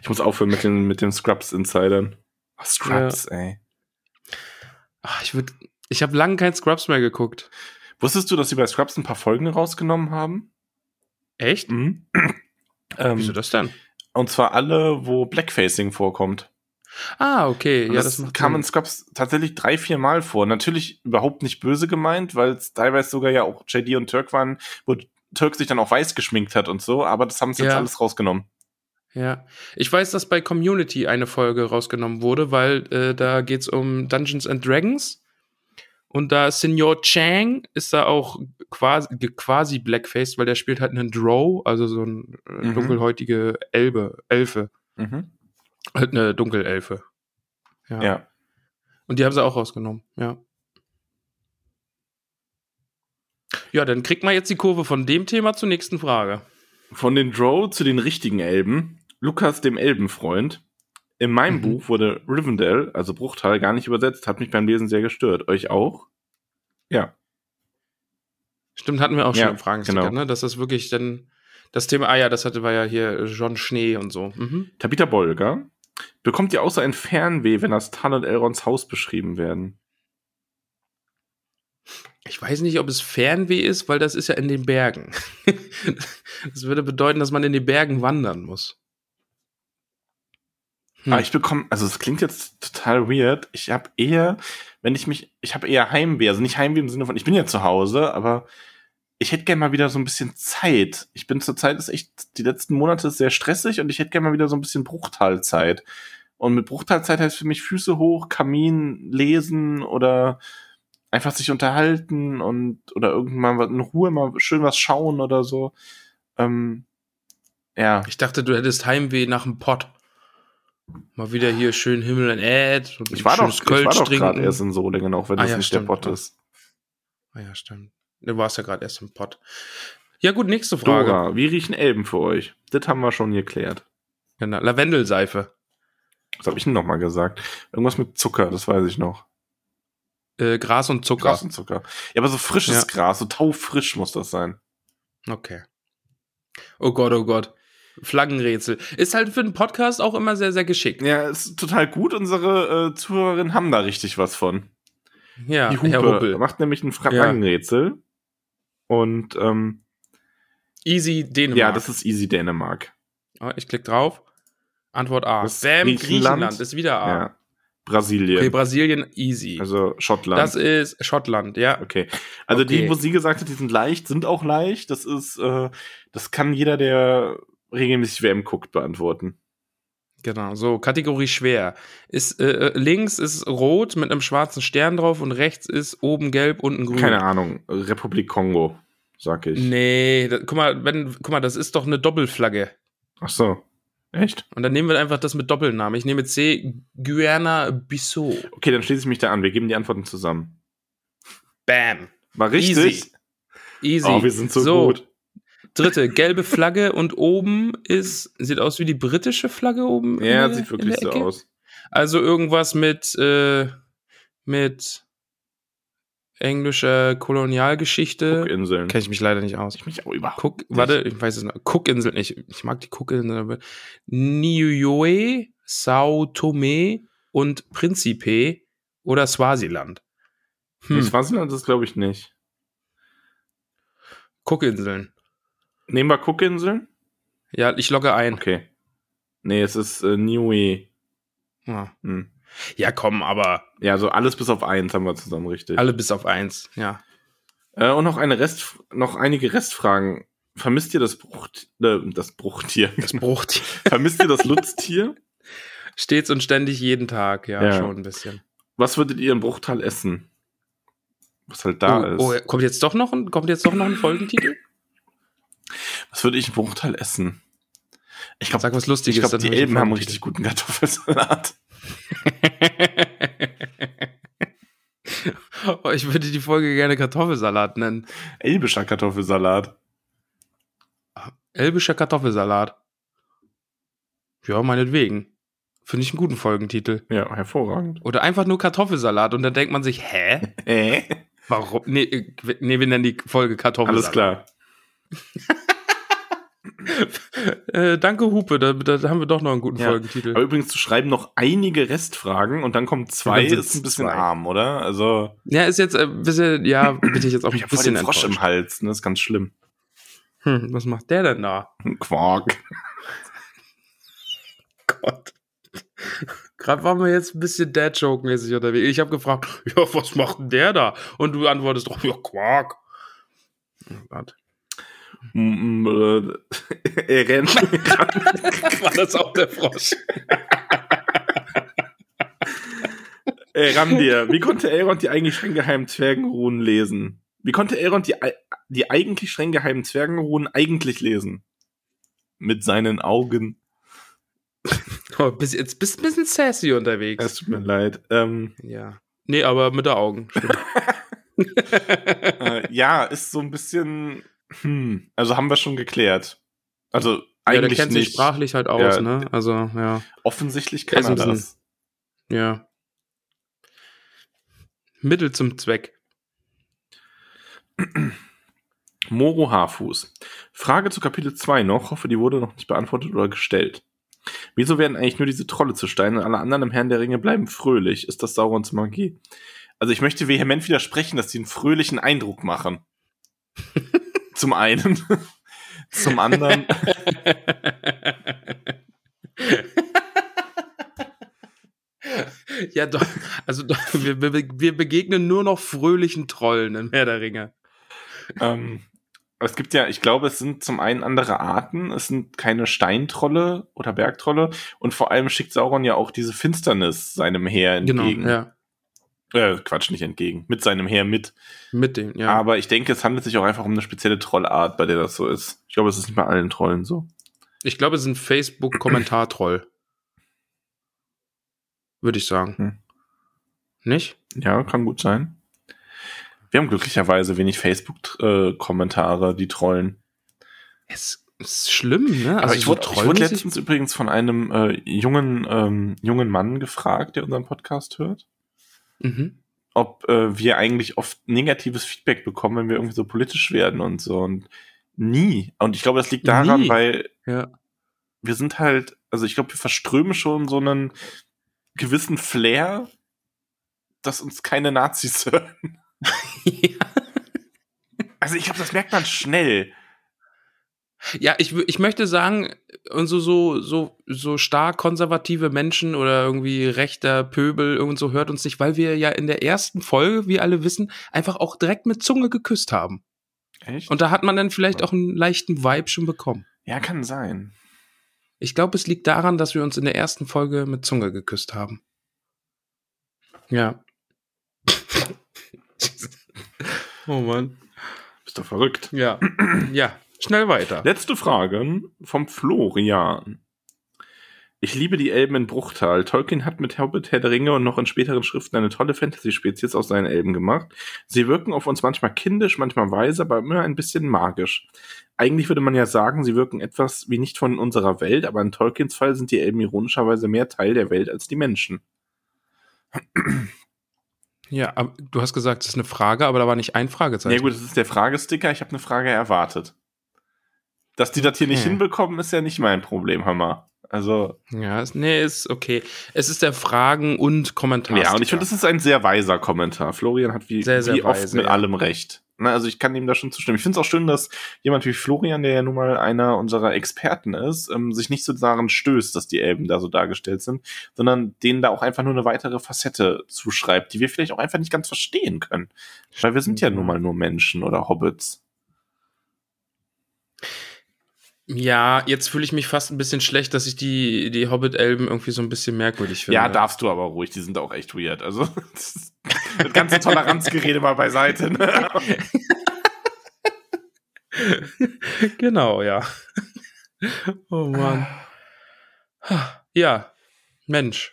Ich muss aufhören mit den, mit den Scrubs-Insidern. Oh, Scrubs, ey. Ach, ich würde, ich habe lange kein Scrubs mehr geguckt. Wusstest du, dass sie bei Scrubs ein paar Folgen rausgenommen haben? Echt? Mhm. ähm, Wieso das denn? Und zwar alle, wo Blackfacing vorkommt. Ah, okay. Und Ja, das, das, kam in Sinn. Scrubs tatsächlich drei, vier Mal vor. Natürlich überhaupt nicht böse gemeint, weil es teilweise sogar ja auch JD und Turk waren, wo Turk sich dann auch weiß geschminkt hat und so, aber das haben sie jetzt Ja. alles rausgenommen. Ja. Ich weiß, dass bei Community eine Folge rausgenommen wurde, weil äh, da geht's um Dungeons and Dragons. Und da Senior Chang ist da auch quasi, quasi Blackface, weil der spielt halt einen Drow, also so ein äh, Mhm. dunkelhäutige Elbe, Elfe. Mhm. Halt eine Dunkelelfe. Ja. Ja. Und die haben sie auch rausgenommen, ja. Ja, dann kriegt man jetzt die Kurve von dem Thema zur nächsten Frage. Von den Drow zu den richtigen Elben. Lukas, dem Elbenfreund. In meinem Mhm. Buch wurde Rivendell, also Bruchtal, gar nicht übersetzt, hat mich beim Lesen sehr gestört. Euch auch? Ja. Stimmt, hatten wir auch schon Ja, im Fragensticker, genau. ne? Dass das wirklich dann das Thema, ah ja, das hatte war ja hier John Schnee und so. Mhm. Tabitha Bolger. Bekommt ihr außer ein Fernweh, wenn das Tal und Elrons Haus beschrieben werden? Ich weiß nicht, ob es Fernweh ist, weil das ist ja in den Bergen. das würde bedeuten, dass man in den Bergen wandern muss. Hm. Aber ich bekomme, also es klingt jetzt total weird. Ich habe eher, wenn ich mich, ich habe eher Heimweh, also nicht Heimweh im Sinne von, ich bin ja zu Hause, aber ich hätte gerne mal wieder so ein bisschen Zeit. Ich bin zur Zeit ist echt, die letzten Monate ist sehr stressig und ich hätte gerne mal wieder so ein bisschen Bruchteilzeit. Und mit Bruchteilzeit heißt für mich Füße hoch, Kamin lesen oder einfach sich unterhalten und oder irgendwann in Ruhe mal schön was schauen oder so. Ähm, ja. Ich dachte, du hättest Heimweh nach dem Pott. Mal wieder hier schön Himmel und Erd. Und Ich war doch, schönes ich war doch gerade erst in Solingen, auch wenn Ah das ja, nicht stimmt. der Pott ist. Ah ja, stimmt. Du warst ja gerade erst im Pott. Ja gut, nächste Frage. Dora, wie riechen Elben für euch? Das haben wir schon geklärt. Genau. Lavendelseife. Was habe ich denn nochmal gesagt? Irgendwas mit Zucker, das weiß ich noch. Äh, Gras und Zucker. Gras und Zucker. Ja, aber so frisches Ja. Gras, so taufrisch muss das sein. Okay. Oh Gott, oh Gott. Flaggenrätsel. Ist halt für einen Podcast auch immer sehr, sehr geschickt. Ja, ist total gut. Unsere äh, Zuhörerinnen haben da richtig was von. Ja, Die Hupe Herr Huppel. macht nämlich ein Ja. Flaggenrätsel. Und ähm, Easy Dänemark. ja, das ist easy Dänemark. Oh, ich klicke drauf. Antwort A. Das Bam, Griechenland. Griechenland. ist wieder A. Ja. Brasilien. Okay, Brasilien, easy. also Schottland. das ist Schottland, ja. Okay. Also die, Okay. wo sie gesagt hat, die sind leicht, sind auch leicht. Das ist, äh, das kann jeder, der regelmäßig WM guckt, beantworten. Genau, so, Kategorie schwer. Ist, äh, äh, links ist rot mit einem schwarzen Stern drauf und rechts ist oben gelb, unten grün. Keine Ahnung. Republik Kongo, sag ich. Nee, da, guck mal, wenn, guck mal, das ist doch eine Doppelflagge. Ach so. Echt? Und dann nehmen wir einfach das mit Doppelnamen. Ich nehme C, Guyana Bissau. Okay, dann schließe ich mich da an. Wir geben die Antworten zusammen. Bam. War richtig? Easy. Easy. Oh, wir sind so, gut. Dritte, gelbe Flagge und oben ist, sieht aus wie die britische Flagge oben. Ja, der- sieht wirklich so aus. Also irgendwas mit, äh, mit englischer Kolonialgeschichte. Cookinseln. Kenne ich mich leider nicht aus. Ich mich auch überhaupt Cook, warte, ich weiß es noch. Cookinseln, ich, ich mag die Cookinseln. Niue, Sao Tome und Principe oder Swasiland. Hm. Hm, Swasiland ist glaube ich nicht. Cookinseln. Nehmen wir Cookinseln? Ja, ich logge ein. Okay. Nee, es ist äh, Niue. Ja. Hm. Ja, komm, aber Ja, so alles bis auf eins haben wir zusammen richtig. alle bis auf eins. Ja. Äh, und noch eine Rest, noch einige Restfragen. Vermisst ihr das Bruch, äh, das Bruchtier? Das Bruchtier. Vermisst ihr das Lutztier? Stets und ständig jeden Tag, ja, Ja. schon ein bisschen. Was würdet ihr im Bruchtal essen? Was halt da oh, ist. oh, kommt jetzt doch noch ein, kommt jetzt doch noch ein Folgentitel? Was würde ich im Bruchtal essen? Ich glaube, Sag was Lustiges. ich glaub, dann die Elben haben richtig guten Kartoffelsalat. oh, ich würde die Folge gerne Kartoffelsalat nennen. Elbischer Kartoffelsalat. Elbischer Kartoffelsalat. Ja, meinetwegen. Finde ich einen guten Folgentitel. Ja, hervorragend. Oder einfach nur Kartoffelsalat und dann denkt man sich, hä? Äh? Warum? Nee, äh, nee wir nennen die Folge Kartoffelsalat. Alles klar. Äh, danke, Hupe, da, da haben wir doch noch einen guten Ja. Folgentitel. Aber übrigens, zu schreiben noch einige Restfragen und dann kommen zwei, dann ist ein bisschen zwei. arm, oder? Also, Ja, ist jetzt ein bisschen, ja, bin ich jetzt auch ich ein bisschen den Frosch im Hals, ne? Das ist ganz schlimm. Hm, was macht der denn da? Quark. Gott. Gerade waren wir jetzt ein bisschen Dad-Joke-mäßig unterwegs. Ich habe gefragt, ja, was macht denn der da? Und du antwortest doch, ja, Quark. Oh Gott. Äh, er rennt. War das auch der Frosch? Ey, Randir, wie konnte Elrond die eigentlich streng geheimen Zwergenruhen lesen? Wie konnte Elrond die, die eigentlich streng geheimen Zwergenruhen eigentlich lesen? Mit seinen Augen. Oh, bis, jetzt bist du ein bisschen sassy unterwegs. Es tut mir leid. Ähm, ja. Nee, aber mit der Augen. Äh, ja, ist so ein bisschen. Hm, also haben wir schon geklärt. Also ja, der eigentlich kennt sich nicht. sprachlich halt aus, Ja. ne? Also, ja. Offensichtlich kann er das. Ja. Mittel zum Zweck. Moro Haarfuß. Frage zu Kapitel 2 noch. Hoffe, die wurde noch nicht beantwortet oder gestellt. Wieso werden eigentlich nur diese Trolle zu Stein und alle anderen im Herrn der Ringe bleiben fröhlich? Ist das Saurons Magie? Also ich möchte vehement widersprechen, dass die einen fröhlichen Eindruck machen. Zum einen. Zum anderen. ja, doch. Also doch, wir, wir, begegnen nur noch fröhlichen Trollen in Herr der Ringe. ähm, es gibt ja, ich glaube, es sind zum einen andere Arten, es sind keine Steintrolle oder Bergtrolle und vor allem schickt Sauron ja auch diese Finsternis seinem Heer entgegen. Genau, ja. Äh, Quatsch, nicht entgegen, mit seinem Heer mit. Mit dem, ja. Aber ich denke, es handelt sich auch einfach um eine spezielle Trollart, bei der das so ist. Ich glaube, es ist nicht bei allen Trollen so. Ich glaube, es ist ein Facebook-Kommentar-Troll. Würde ich sagen. Hm. Nicht? Ja, kann gut sein. Wir haben glücklicherweise wenig Facebook-Kommentare, die trollen. Es ist schlimm, ne? Also Aber ich wurde, ich wurde letztens übrigens von einem äh, jungen, ähm, jungen Mann gefragt, der unseren Podcast hört, Mhm. ob äh, wir eigentlich oft negatives Feedback bekommen, wenn wir irgendwie so politisch werden und so. Und nie. Und ich glaube, das liegt daran, Nie. weil Ja. wir sind halt, also ich glaube, wir verströmen schon so einen gewissen Flair, dass uns keine Nazis hören. ja. Also ich glaube, das merkt man schnell. Ja, ich, ich möchte sagen, und so, so, so, so stark konservative Menschen oder irgendwie rechter Pöbel und so hört uns nicht, weil wir ja in der ersten Folge, wie alle wissen, einfach auch direkt mit Zunge geküsst haben. Echt? Und da hat man dann vielleicht auch einen leichten Vibe schon bekommen. ja, kann sein. Ich glaube, es liegt daran, dass wir uns in der ersten Folge mit Zunge geküsst haben. Ja. oh Mann. Bist doch verrückt. Ja. ja. Schnell weiter. Letzte Frage vom Florian. Ich liebe die Elben in Bruchtal. Tolkien hat mit Hobbit, Herr der Ringe und noch in späteren Schriften eine tolle Fantasy-Spezies aus seinen Elben gemacht. Sie wirken auf uns manchmal kindisch, manchmal weise, aber immer ein bisschen magisch. Eigentlich würde man ja sagen, sie wirken etwas wie nicht von unserer Welt, aber in Tolkiens Fall sind die Elben ironischerweise mehr Teil der Welt als die Menschen. Ja, du hast gesagt, das ist eine Frage, aber da war nicht ein Fragezeichen. Ja gut, das ist der Fragesticker. Ich habe eine Frage erwartet. Dass die das hier nicht Okay. hinbekommen, ist ja nicht mein Problem, Hammer. Also, Ja, nee, ist okay. Es ist der Fragen- und Kommentar. ja, und ich finde, das ist ein sehr weiser Kommentar. Florian hat wie, Sehr, sehr wie oft weise, mit ja. allem recht. Na, also ich kann ihm da schon zustimmen. Ich finde es auch schön, dass jemand wie Florian, der ja nun mal einer unserer Experten ist, ähm, sich nicht so daran stößt, dass die Elben da so dargestellt sind, sondern denen da auch einfach nur eine weitere Facette zuschreibt, die wir vielleicht auch einfach nicht ganz verstehen können. Weil wir sind ja nun mal nur Menschen oder Hobbits. Ja, jetzt fühle ich mich fast ein bisschen schlecht, dass ich die, die Hobbit-Elben irgendwie so ein bisschen merkwürdig finde. Ja, darfst du aber ruhig, die sind auch echt weird. Also, das, das ganze Toleranzgerede mal beiseite. Ne? genau, ja. oh Mann. Ja, Mensch.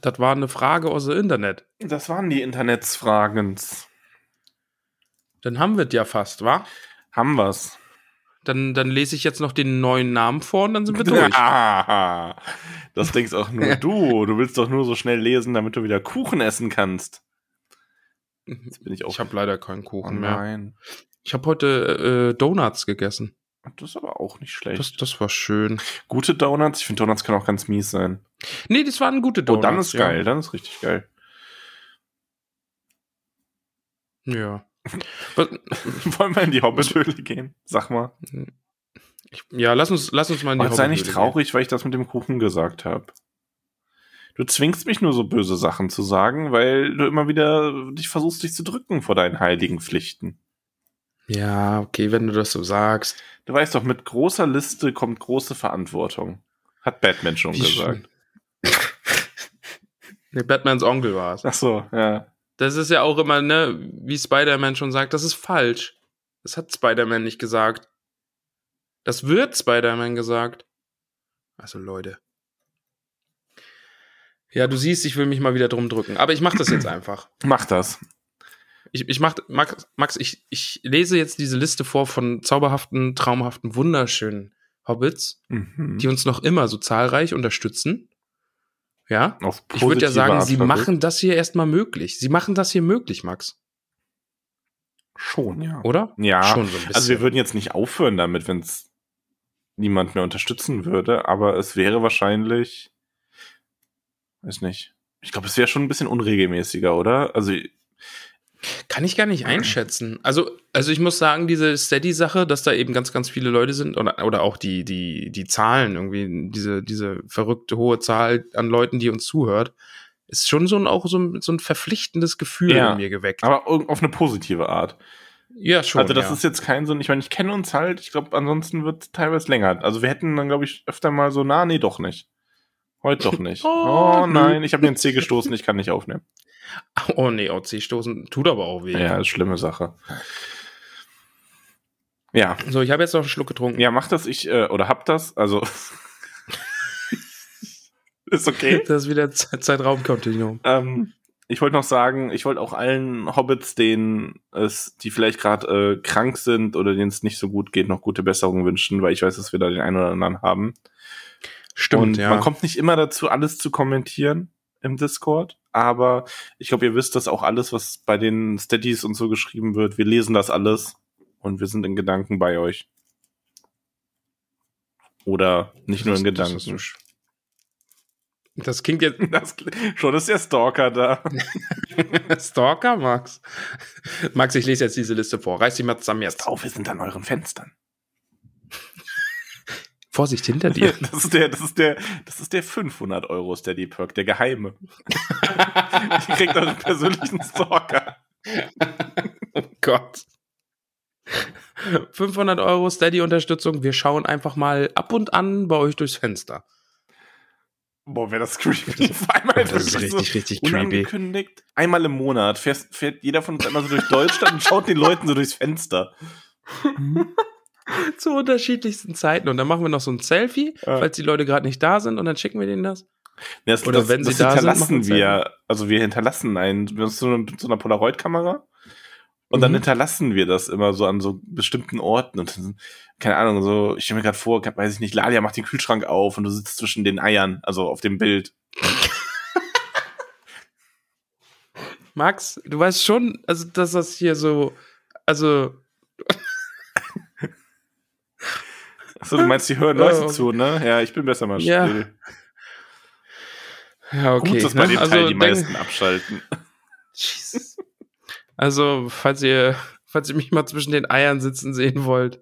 Das war eine Frage aus dem Internet. Das waren die Internetsfragens. Dann haben wir es ja fast, wa? Haben wir's. Dann, dann lese ich jetzt noch den neuen Namen vor und dann sind wir durch. Ah, das denkst auch nur du. Du willst doch nur so schnell lesen, damit du wieder Kuchen essen kannst. Jetzt bin ich auch. Ich habe leider keinen oh Kuchen mehr. nein. Ich habe heute äh, Donuts gegessen. Das ist aber auch nicht schlecht. Das, das war schön. Gute Donuts. Ich finde, Donuts können auch ganz mies sein. Nee, das waren gute Oh, Donuts. dann ist ja. geil. Dann ist richtig geil. Ja. Wollen wir in die Hobbithöhle gehen? Sag mal. ich, ja, lass uns, lass uns mal in die Heute sei nicht Hobbithöhle traurig, weil ich das mit dem Kuchen gesagt habe. Du zwingst mich nur so böse Sachen zu sagen, weil du immer wieder dich versuchst, dich zu drücken vor deinen heiligen Pflichten. gehen. Ja, okay, wenn du das so sagst. Du weißt doch, mit großer Liste kommt große Verantwortung. Hat Batman schon Wie gesagt. Nee, Batmans Onkel war es. Ach so, ja. Das ist ja auch immer, ne, wie Spider-Man schon sagt, das ist falsch. Das hat Spider-Man nicht gesagt. Das wird Spider-Man gesagt. Also Leute. Ja, du siehst, ich will mich mal wieder drum drücken. Aber ich mach das jetzt einfach. Mach das. Ich, ich mach, Max, Max ich, ich lese jetzt diese Liste vor von zauberhaften, traumhaften, wunderschönen Hobbits, Mhm. die uns noch immer so zahlreich unterstützen. Ja? Ich würde ja sagen, Art sie verrückt. machen das hier erstmal möglich. Sie machen das hier möglich, Max. schon, ja. Oder? Ja, Schon so ein bisschen. also wir würden jetzt nicht aufhören damit, wenn es niemand mehr unterstützen würde, aber es wäre wahrscheinlich, weiß nicht, Ich glaube, es wäre schon ein bisschen unregelmäßiger, oder? Also, Kann ich gar nicht einschätzen. Also, also ich muss sagen, diese Steady-Sache, dass da eben ganz, ganz viele Leute sind oder, oder auch die, die, die Zahlen irgendwie, diese, diese verrückte hohe Zahl an Leuten, die uns zuhört, ist schon so ein, auch so ein, so ein verpflichtendes Gefühl Ja. in mir geweckt. aber auf eine positive Art. ja, schon. also, das ja. ist jetzt kein so, ich meine, ich kenne uns halt, ich glaube, ansonsten wird es teilweise länger. Also, wir hätten dann, glaube ich, öfter mal so, na, nee, doch nicht. Heute doch nicht. Oh, oh, nein, ich habe den C gestoßen, ich kann nicht aufnehmen. Oh nee, OC-Stoßen tut aber auch weh. Ja, ist schlimme Sache. Ja, So, ich habe jetzt noch einen Schluck getrunken. ja, mach das, ich, äh, oder hab das, also. ist okay. Das ist wieder Ze- Zeitraumkontinuum. Ähm, ich wollte noch sagen, ich wollte auch allen Hobbits, denen es, die vielleicht gerade äh, krank sind oder denen es nicht so gut geht, noch gute Besserung wünschen, weil ich weiß, dass wir da den einen oder anderen haben. Stimmt, und ja. man kommt nicht immer dazu, alles zu kommentieren im Discord, aber ich glaube, ihr wisst, dass auch alles, was bei den Steadies und so geschrieben wird, wir lesen das alles und wir sind in Gedanken bei euch. Oder nicht nur in Das- das Gedanken. ist- Das klingt jetzt Das, schon ist der Stalker da. Stalker, Max. Max, ich lese jetzt diese Liste vor. Reiß dich mal zusammen jetzt. Drauf, wir sind an euren Fenstern. Vorsicht hinter dir. Das ist der, das ist der, das ist der 500 Euro Steady Perk, der geheime. Ihr kriegt euren persönlichen Stalker. oh Gott. 500 Euro Steady-Unterstützung. Wir schauen einfach mal ab und an bei euch durchs Fenster. Boah, wäre das creepy. Auf einmal Das ist richtig, richtig creepy. Einmal im Monat fährt, fährt jeder von uns einmal so durch Deutschland und schaut den Leuten so durchs Fenster. Zu unterschiedlichsten Zeiten. Und dann machen wir noch so ein Selfie, Ja. falls die Leute gerade nicht da sind. Und dann schicken wir denen das. Das, Oder das, wenn sie das da sind, hinterlassen machen wir, also wir hinterlassen einen, wir so eine, so einer Polaroid-Kamera und dann Mhm. hinterlassen wir das immer so an so bestimmten Orten und dann, keine Ahnung, so, ich stelle mir gerade vor, weiß ich nicht, Lalia macht den Kühlschrank auf und du sitzt zwischen den Eiern, also auf dem Bild. Max, du weißt schon, also, dass das hier so, also, Achso, du meinst, die hören Leute Oh. zu, ne? Ja, ich bin besser mal Ja. still. ja, okay. Gut, dass bei ne? dem also, Teil die meisten abschalten. Jesus. Also, falls ihr, falls ihr mich mal zwischen den Eiern sitzen sehen wollt.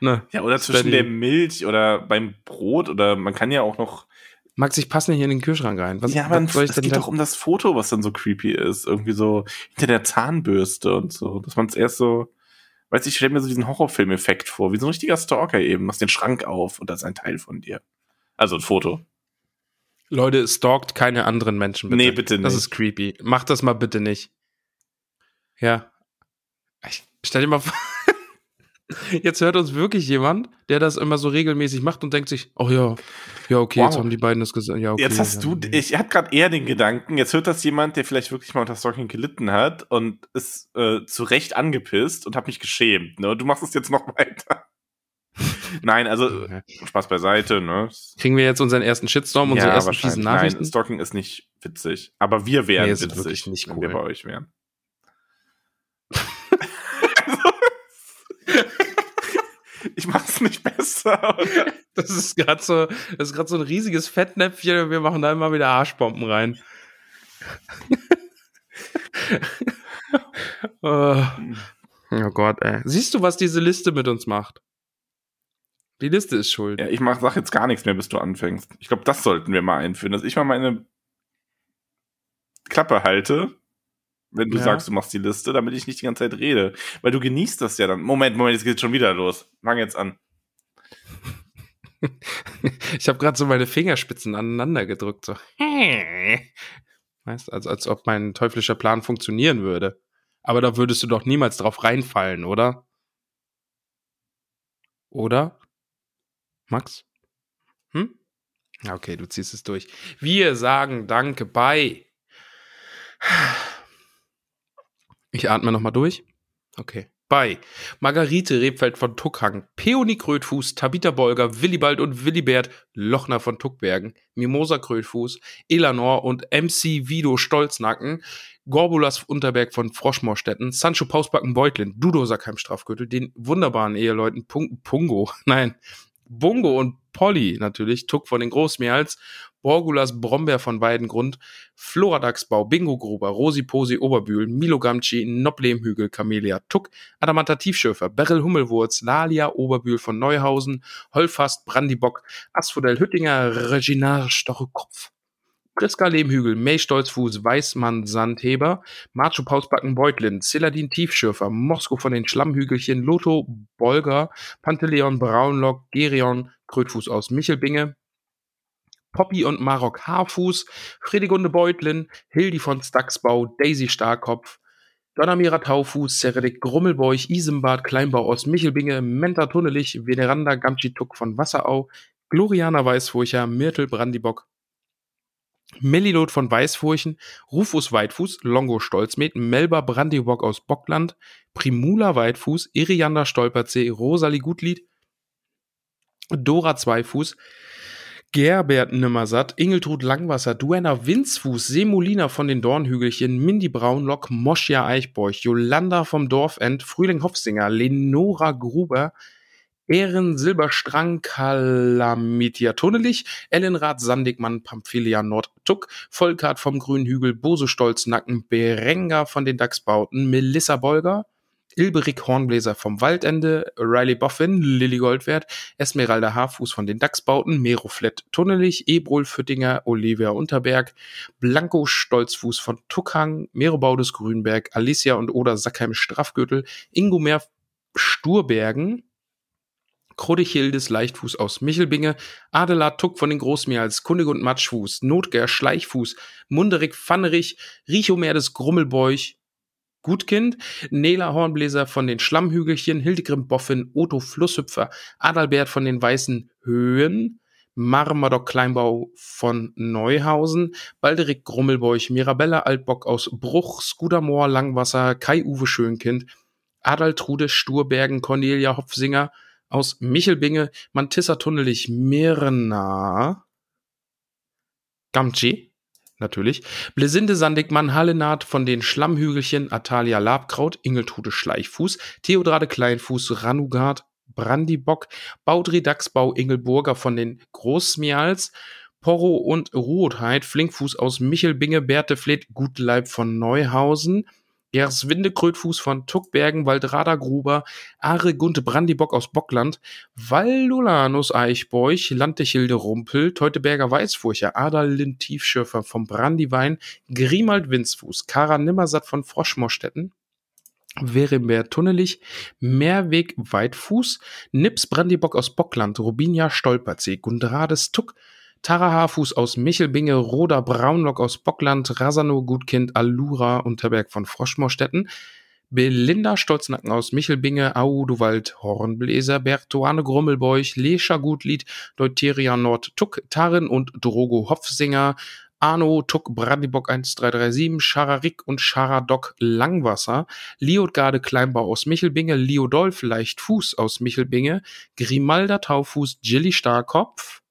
Ne. Ja, oder zwischen der Milch oder beim Brot oder man kann ja auch noch. Max, ich passe nicht in den Kühlschrank rein. Was, ja, aber was soll ich es geht doch um das Foto, was dann so creepy ist. Irgendwie so hinter der Zahnbürste und so. Dass man es erst so. Weißt du, ich stelle mir so diesen Horrorfilm-Effekt vor, wie so ein richtiger Stalker eben. Machst den Schrank auf und das ist ein Teil von dir. Also ein Foto. Leute, stalkt keine anderen Menschen, bitte. Nee, bitte Das nicht. ist creepy. Macht das mal bitte nicht. Ja. Ich stell dir mal vor, jetzt hört uns wirklich jemand, der das immer so regelmäßig macht und denkt sich, oh ja, ja, okay, Wow. jetzt haben die beiden das gesagt. Ja, okay, jetzt hast ja, du, ich hatte gerade eher den Gedanken, jetzt hört das jemand, der vielleicht wirklich mal unter Stalking gelitten hat und ist äh, zu Recht angepisst und hat mich geschämt. Ne? Du machst es jetzt noch weiter. Nein, also Ja. Spaß beiseite. Ne? Kriegen wir jetzt unseren ersten Shitstorm, unsere ersten wahrscheinlich. fiesen Nachrichten? Nein, Stalking ist nicht witzig. Aber wir wären Nee, witzig, wirklich nicht wenn cool. wir bei euch wären. ich mach's nicht besser. Oder? Das ist gerade so, das ist gerade so ein riesiges Fettnäpfchen und wir machen da immer wieder Arschbomben rein. oh. oh Gott, ey. Siehst du, was diese Liste mit uns macht? Die Liste ist schuld. Ja, ich mach, sag jetzt gar nichts mehr, bis du anfängst. Ich glaube, das sollten wir mal einführen, dass ich mal meine Klappe halte, wenn du Ja. sagst, du machst die Liste, damit ich nicht die ganze Zeit rede. Weil du genießt das ja dann. Moment, Moment, jetzt geht's schon wieder los. Fang jetzt an. Ich habe gerade so meine Fingerspitzen aneinander gedrückt. So. Weißt, also als ob mein teuflischer Plan funktionieren würde. Aber da würdest du doch niemals drauf reinfallen, oder? Oder? Max? Hm? Ja, Okay, du ziehst es durch. Wir sagen Danke bei. Ich atme nochmal durch. Okay. Bei Margarete Rebfeld von Tuckhang, Peony Krötfuß, Tabitha Bolger, Willibald und Willibert Lochner von Tuckbergen, Mimosa Krötfuß, Elanor und MC Vido Stolznacken, Gorbulas Unterberg von Froschmorstetten, Sancho Pausbacken Beutlin, Dudo Sackheim Strafgürtel, den wunderbaren Eheleuten Pung Pungo, nein, Bungo und Polly natürlich, Tuck von den Großmeerhals, Borgulas Brombeer von Weidengrund, Floradaxbau, Bingo Gruber, Rosi Posi Oberbühl, Milo Gamci, Noblehmhügel, Camellia, Tuck, Adamanta Tiefschürfer, Beryl Hummelwurz, Lalia Oberbühl von Neuhausen, Holfast, Brandibock, Asphodel Hüttinger, Reginar Stochekopf. Priska Lehmhügel, May Stolzfuß, Weißmann Sandheber, Macho Pausbacken Beutlin, Celadin Tiefschürfer, Mosko von den Schlammhügelchen, Lotho Bolger, Panteleon Braunlock, Gerion Krötfuß aus Michelbinge, Poppy und Marok Haarfuß, Fredigunde Beutlin, Hildi von Staxbau, Daisy Starkopf, Donnermira Taufuß, Seredik Grummelbeuch, Isembad Kleinbau aus Michelbinge, Menta Tunnelich, Veneranda Gamtschituk von Wasserau, Gloriana Weißfurcher, Myrtle Brandibock, Mellilot von Weißfurchen, Rufus Weitfuß, Longo Stolzmet, Melba Brandibock aus Bockland, Primula Weitfuß, Iriander Stolperzee, Rosalie Gutlied, Dora Zweifuß, Gerbert Nimmersatt, Ingeltrud Langwasser, Duenna Winzfuß, Semolina von den Dornhügelchen, Mindy Braunlock, Moschia Eichborch, Jolanda vom Dorfend, Frühling Hofsinger, Lenora Gruber, Ehren Silberstrang, Kalamitia Tunnelich, Ellenrad Sandigmann, Pamphilia Nordtuck, Volkart vom Grünen Hügel, Bose Stolznacken, Berenga von den Dachsbauten, Melissa Bolger, Ilberik Hornbläser vom Waldende, Riley Boffin, Lilly Goldwert, Esmeralda Haarfuß von den Dachsbauten, Meroflett Tunnelich, Ebrol Füttinger, Olivia Unterberg, Blanco Stolzfuß von Tuckhang, Merobaudes Grünberg, Alicia und Oder Sackheim Straffgürtel, Ingo Meer Sturbergen, Krodichildes Leichtfuß aus Michelbinge, Adelard Tuck von den Großmeerhals, Kunigund Matschfuß, Notger Schleichfuß, Munderig Pfannerich, Richomer des Grummelbeuch, Gutkind, Nela Hornbläser von den Schlammhügelchen, Hildegrim Boffin, Otto Flusshüpfer, Adalbert von den Weißen Höhen, Marmadoc Kleinbau von Neuhausen, Balderik Grummelbeuch, Mirabella Altbock aus Bruch, Skudamoor Langwasser, Kai-Uwe Schönkind, Adaltrude Sturbergen, Cornelia Hopfsinger aus Michelbinge, Mantissa Tunnelich, Mirna, Gamci, natürlich. Blesinde Sandigmann, Hallenat von den Schlammhügelchen, Atalia Labkraut, Ingeltrude Schleichfuß, Theodrade Kleinfuß, Ranugard, Brandibock, Baudri Dachsbau, Ingelburger von den Großmials, Porro und Ruotheit, Flinkfuß aus Michelbinge, Bertefleth, Gutleib von Neuhausen, Gerswinde Krötfuß von Tuckbergen, Waldrada Gruber, Are Gunte Brandibock aus Bockland, Valdolanus Eichbeuch, Landechilde Rumpel, Teuteberger Weißfurcher, Adalin Tiefschürfer vom Brandiwein, Grimald Winzfuß, Kara Nimmersatt von Froschmorstetten, Werimber Tunnelich, Mehrweg Weitfuß, Nips Brandibock aus Bockland, Rubinia Stolperzee, Gundrades Tuck, Tara Haarfuß aus Michelbinge, Roda Braunlock aus Bockland, Rasano Gutkind, Allura Unterberg von Froschmorstetten, Belinda Stolznacken aus Michelbinge, Audowald Hornbläser, Bertuane Grummelbeuch, Lescha Gutlied, Deuteria Nord Tuck, Tarin und Drogo Hopfsinger, Arno Tuck Brandibock 1337, Schararik und Scharadok Langwasser, Liotgarde Kleinbau aus Michelbinge, Liodolf Leichtfuß aus Michelbinge, Grimalda Taufuß, Jilly Starkopf,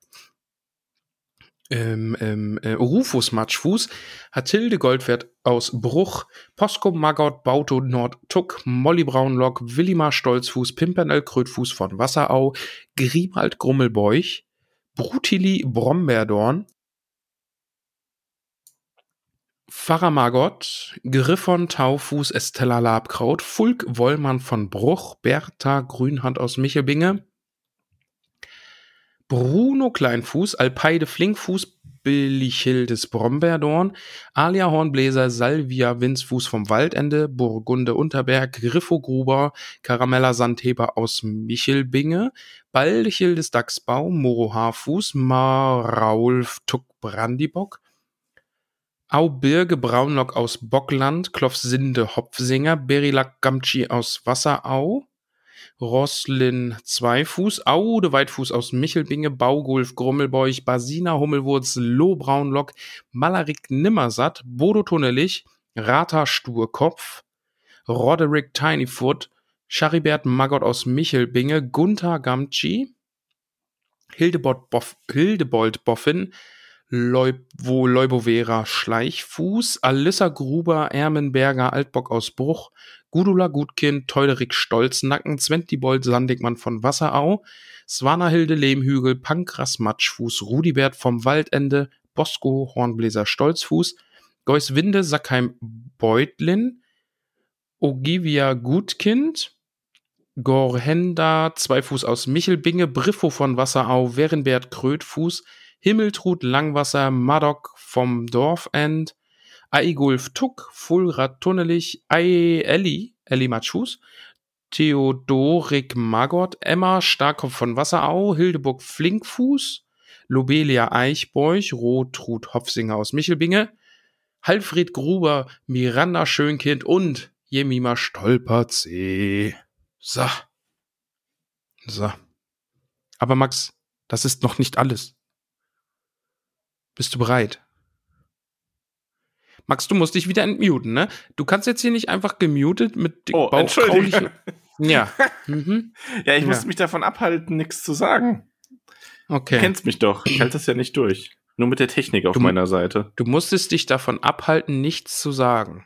ähm, ähm, äh, Rufus Matschfuß, Hatilde Goldwert aus Bruch, Posko Maggot Bauto Nord Tuck, Molly Braunlock, Willimar Stolzfuß, Pimpernel Krötfuß von Wasserau, Grimald Grummelbeuch, Brutili Brombeerdorn, Pfarrer Margot, Griffon Taufuß Estella Labkraut, Fulk Wollmann von Bruch, Bertha Grünhand aus Michelbinge, Bruno Kleinfuß, Alpeide Flinkfuß, Billichildes Brombeerdorn, Alia Hornbläser, Salvia Winzfuß vom Waldende, Burgunde Unterberg, Griffo Gruber, Karamella Sandheber aus Michelbinge, Baldichildes Dachsbau, Moro Haarfuß, Maraulf Tuck Brandibock, Au Birge Braunlock aus Bockland, Klofsinde Hopfsinger, Berilak Gamtschi aus Wasserau, Roslin Zweifuß, Aude Weitfuß aus Michelbinge, Baugulf Grummelbeuch, Basina Hummelwurz, Loh Braunlock, Malarik Nimmersatt, Bodo Tunnelich, Rata Sturkopf, Roderick Tinyfoot, Charibert Maggot aus Michelbinge, Gunther Gamtschi, Hildebold Boffin, Leubo, Leubovera Schleichfuß, Alissa Gruber, Ermenberger, Altbock aus Bruch, Gudula Gutkind, Teuderik Stolznacken, Zwentibold Sandigmann von Wasserau, Swanahilde Lehmhügel, Pankras Matschfuß, Rudibert vom Waldende, Bosco Hornbläser Stolzfuß, Geuswinde Sackheim Beutlin, Ogivia Gutkind, Gorhenda Zweifuß aus Michelbinge, Briffo von Wasserau, Werenbert Krötfuß, Himmeltrud Langwasser, Maddock vom Dorfend, Aigulf Tuck, Fulrad Tunnelich, Ai Elli, Elli Matschus, Theodorik Magott, Emma Starkopf von Wasserau, Hildeburg Flinkfuß, Lobelia Eichbeuch, Rotrud Hopfsinger aus Michelbinge, Halfried Gruber, Miranda Schönkind und Jemima Stolperzee. So. So. Aber Max, das ist noch nicht alles. Bist du bereit? Max, du musst dich wieder entmuten, ne? Du kannst jetzt hier nicht einfach gemutet mit Oh, Entschuldigung. Ja. Mhm. Ja, ich Ja. muss mich davon abhalten, nichts zu sagen. Du Okay. kennst mich doch. Ich halte das ja nicht durch. Nur mit der Technik auf Du- meiner Seite. Du musstest dich davon abhalten, nichts zu sagen.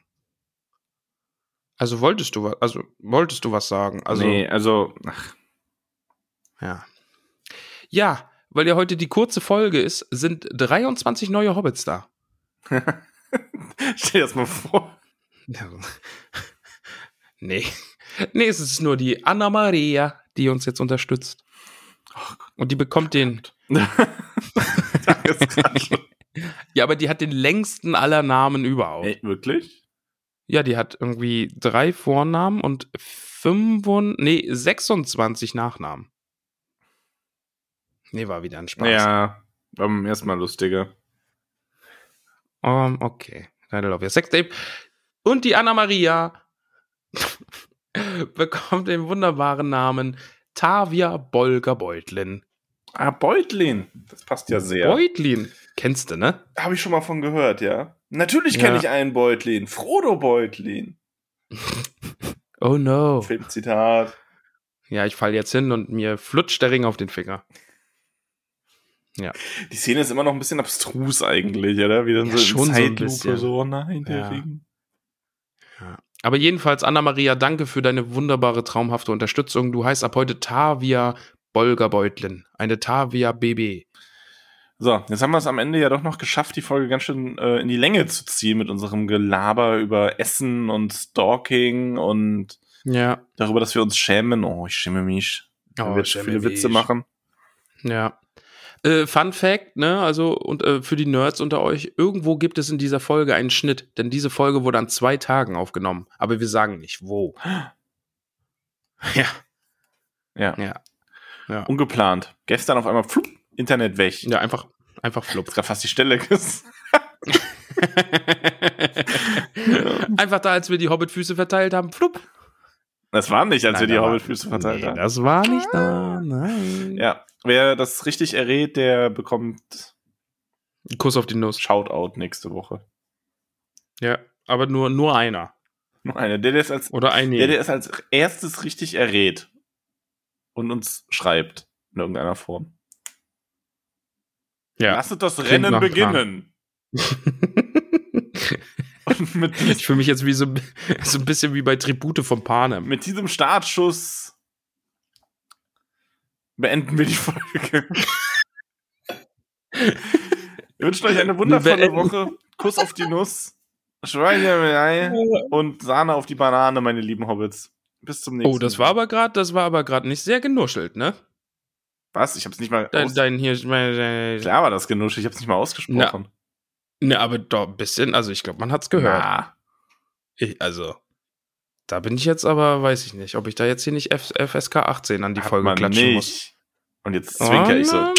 Also wolltest du was, also wolltest du was sagen? Also nee, also, ach, ja. Ja, weil ja heute die kurze Folge ist, sind 23 neue Hobbits da. stell dir das mal vor. nee. Nee, es ist nur die Anna Maria, die uns jetzt unterstützt. Und die bekommt den. Ja, aber die hat den längsten aller Namen überhaupt. Ey, wirklich? Ja, die hat irgendwie drei Vornamen und 25, nee, 26 Nachnamen. Nee, war wieder ein Spaß. Ja, beim ersten Mal lustiger. Um, okay. Leider Love Your Sex Tape. Und die Anna Maria bekommt den wunderbaren Namen Tavia Bolger Beutlin. Ah, Beutlin. Das passt ja sehr. Beutlin. Kennst du, ne? Habe ich schon mal von gehört, ja. Natürlich kenne Ja. ich einen Beutlin. Frodo Beutlin. Oh no. Filmzitat. Ja, ich fall jetzt hin und mir flutscht der Ring auf den Finger. Die Szene ist immer noch ein bisschen abstrus eigentlich, oder? Wie dann Ja, so schon so ein Zeitlupe bisschen. so, oh nein, der Ja. Ring. Aber jedenfalls, Anna-Maria, danke für deine wunderbare, traumhafte Unterstützung. Du heißt ab heute Tavia Bolger Beutlin. Eine Tavia BB. So, jetzt haben wir es am Ende ja doch noch geschafft, die Folge ganz schön äh, in die Länge zu ziehen mit unserem Gelaber über Essen und Stalking und Ja. darüber, dass wir uns schämen. Oh, ich schäme mich. Wenn Oh, wir jetzt schäme viele Witze mich. machen. Ja. Äh, Fun Fact, ne, also und äh, für die Nerds unter euch, irgendwo gibt es in dieser Folge einen Schnitt, denn diese Folge wurde an zwei Tagen aufgenommen, aber wir sagen nicht wo. Ja, Ja. ja, ja. Ungeplant. Gestern auf einmal flupp, Internet weg. Ja, einfach, einfach flupp. Gerade fast die Stelle einfach da, als wir die Hobbitfüße verteilt haben, flupp. Das war nicht, als Nein, wir die Hobbitfüße verteilt nee, haben. Das war nicht da, nein. Ja, wer das richtig errät, der bekommt Kuss auf die Nuss. Shoutout nächste Woche. Ja, aber nur, nur einer. Nur einer. Der, der es als, Oder ein der, der es als erstes richtig errät und uns schreibt in irgendeiner Form. Ja. Lasst das Klingt Rennen beginnen. Mit, ich fühle mich jetzt wie so, so ein bisschen wie bei Tribute von Panem. mit diesem Startschuss beenden wir die Folge. Wir wünschen euch eine wundervolle Woche. Kuss auf die Nuss. Schweinerei und Sahne auf die Banane, meine lieben Hobbits. Bis zum nächsten Oh, das war aber gerade, das war aber gerade nicht sehr genuschelt, ne? Was? Ich hab's nicht mal. Dein, dein hier, Klar war das genuschelt, ich hab's nicht mal ausgesprochen. Ne, aber doch ein bisschen, also ich glaube, man hat's gehört. Na, Ich, also, da bin ich jetzt aber, weiß ich nicht, ob ich da jetzt hier nicht F FSK 18 an die hat Folge klatschen nicht. muss. Und jetzt zwinker ich so.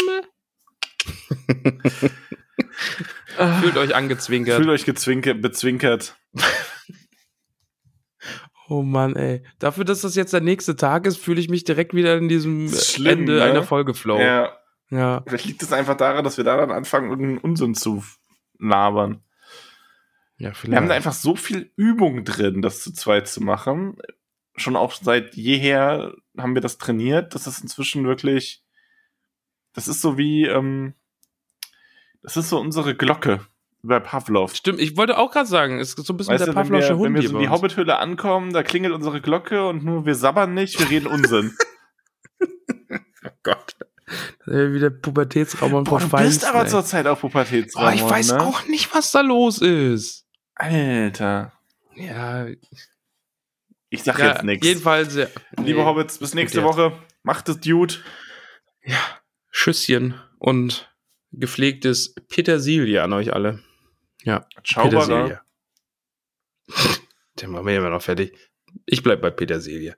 Oh. Fühlt euch angezwinkert. Fühlt euch gezwinkert, bezwinkert. Oh Mann, ey. Dafür, dass das jetzt der nächste Tag ist, fühle ich mich direkt wieder in diesem schlimm, Ende ne? einer Folge Flow. Ja, ja. vielleicht liegt es einfach daran, dass wir da dann anfangen, irgendeinen Unsinn zu labern. Ja, Wir vielleicht. haben da einfach so viel Übung drin, das zu zweit zu machen. Schon auch seit jeher haben wir das trainiert. Das ist inzwischen wirklich, das ist so wie, ähm, Das ist so unsere Glocke bei Pavlov. Stimmt, ich wollte auch gerade sagen, es ist so ein bisschen Weißt der Pavlovsche wir, Hund wenn wir so in die. Hobbithöhle ankommen, da klingelt unsere Glocke und nur wir sabbern nicht, wir reden Unsinn. Oh Gott. Wieder Pubertätsraum und Boah, du bist aber zur zurzeit auf Pubertätsraum. Oh, ich weiß ne? auch nicht, was da los ist. Alter. Ja, Ich sag ja jetzt nichts. jedenfalls. Ja, Liebe nee. Hobbits, bis nächste Gut. Woche. Macht es Dude. Ja, Schüsschen und gepflegtes Petersilie an euch alle. Ja, Schauberer. Petersilie. Den machen wir immer noch fertig. Ich bleib bei Petersilie.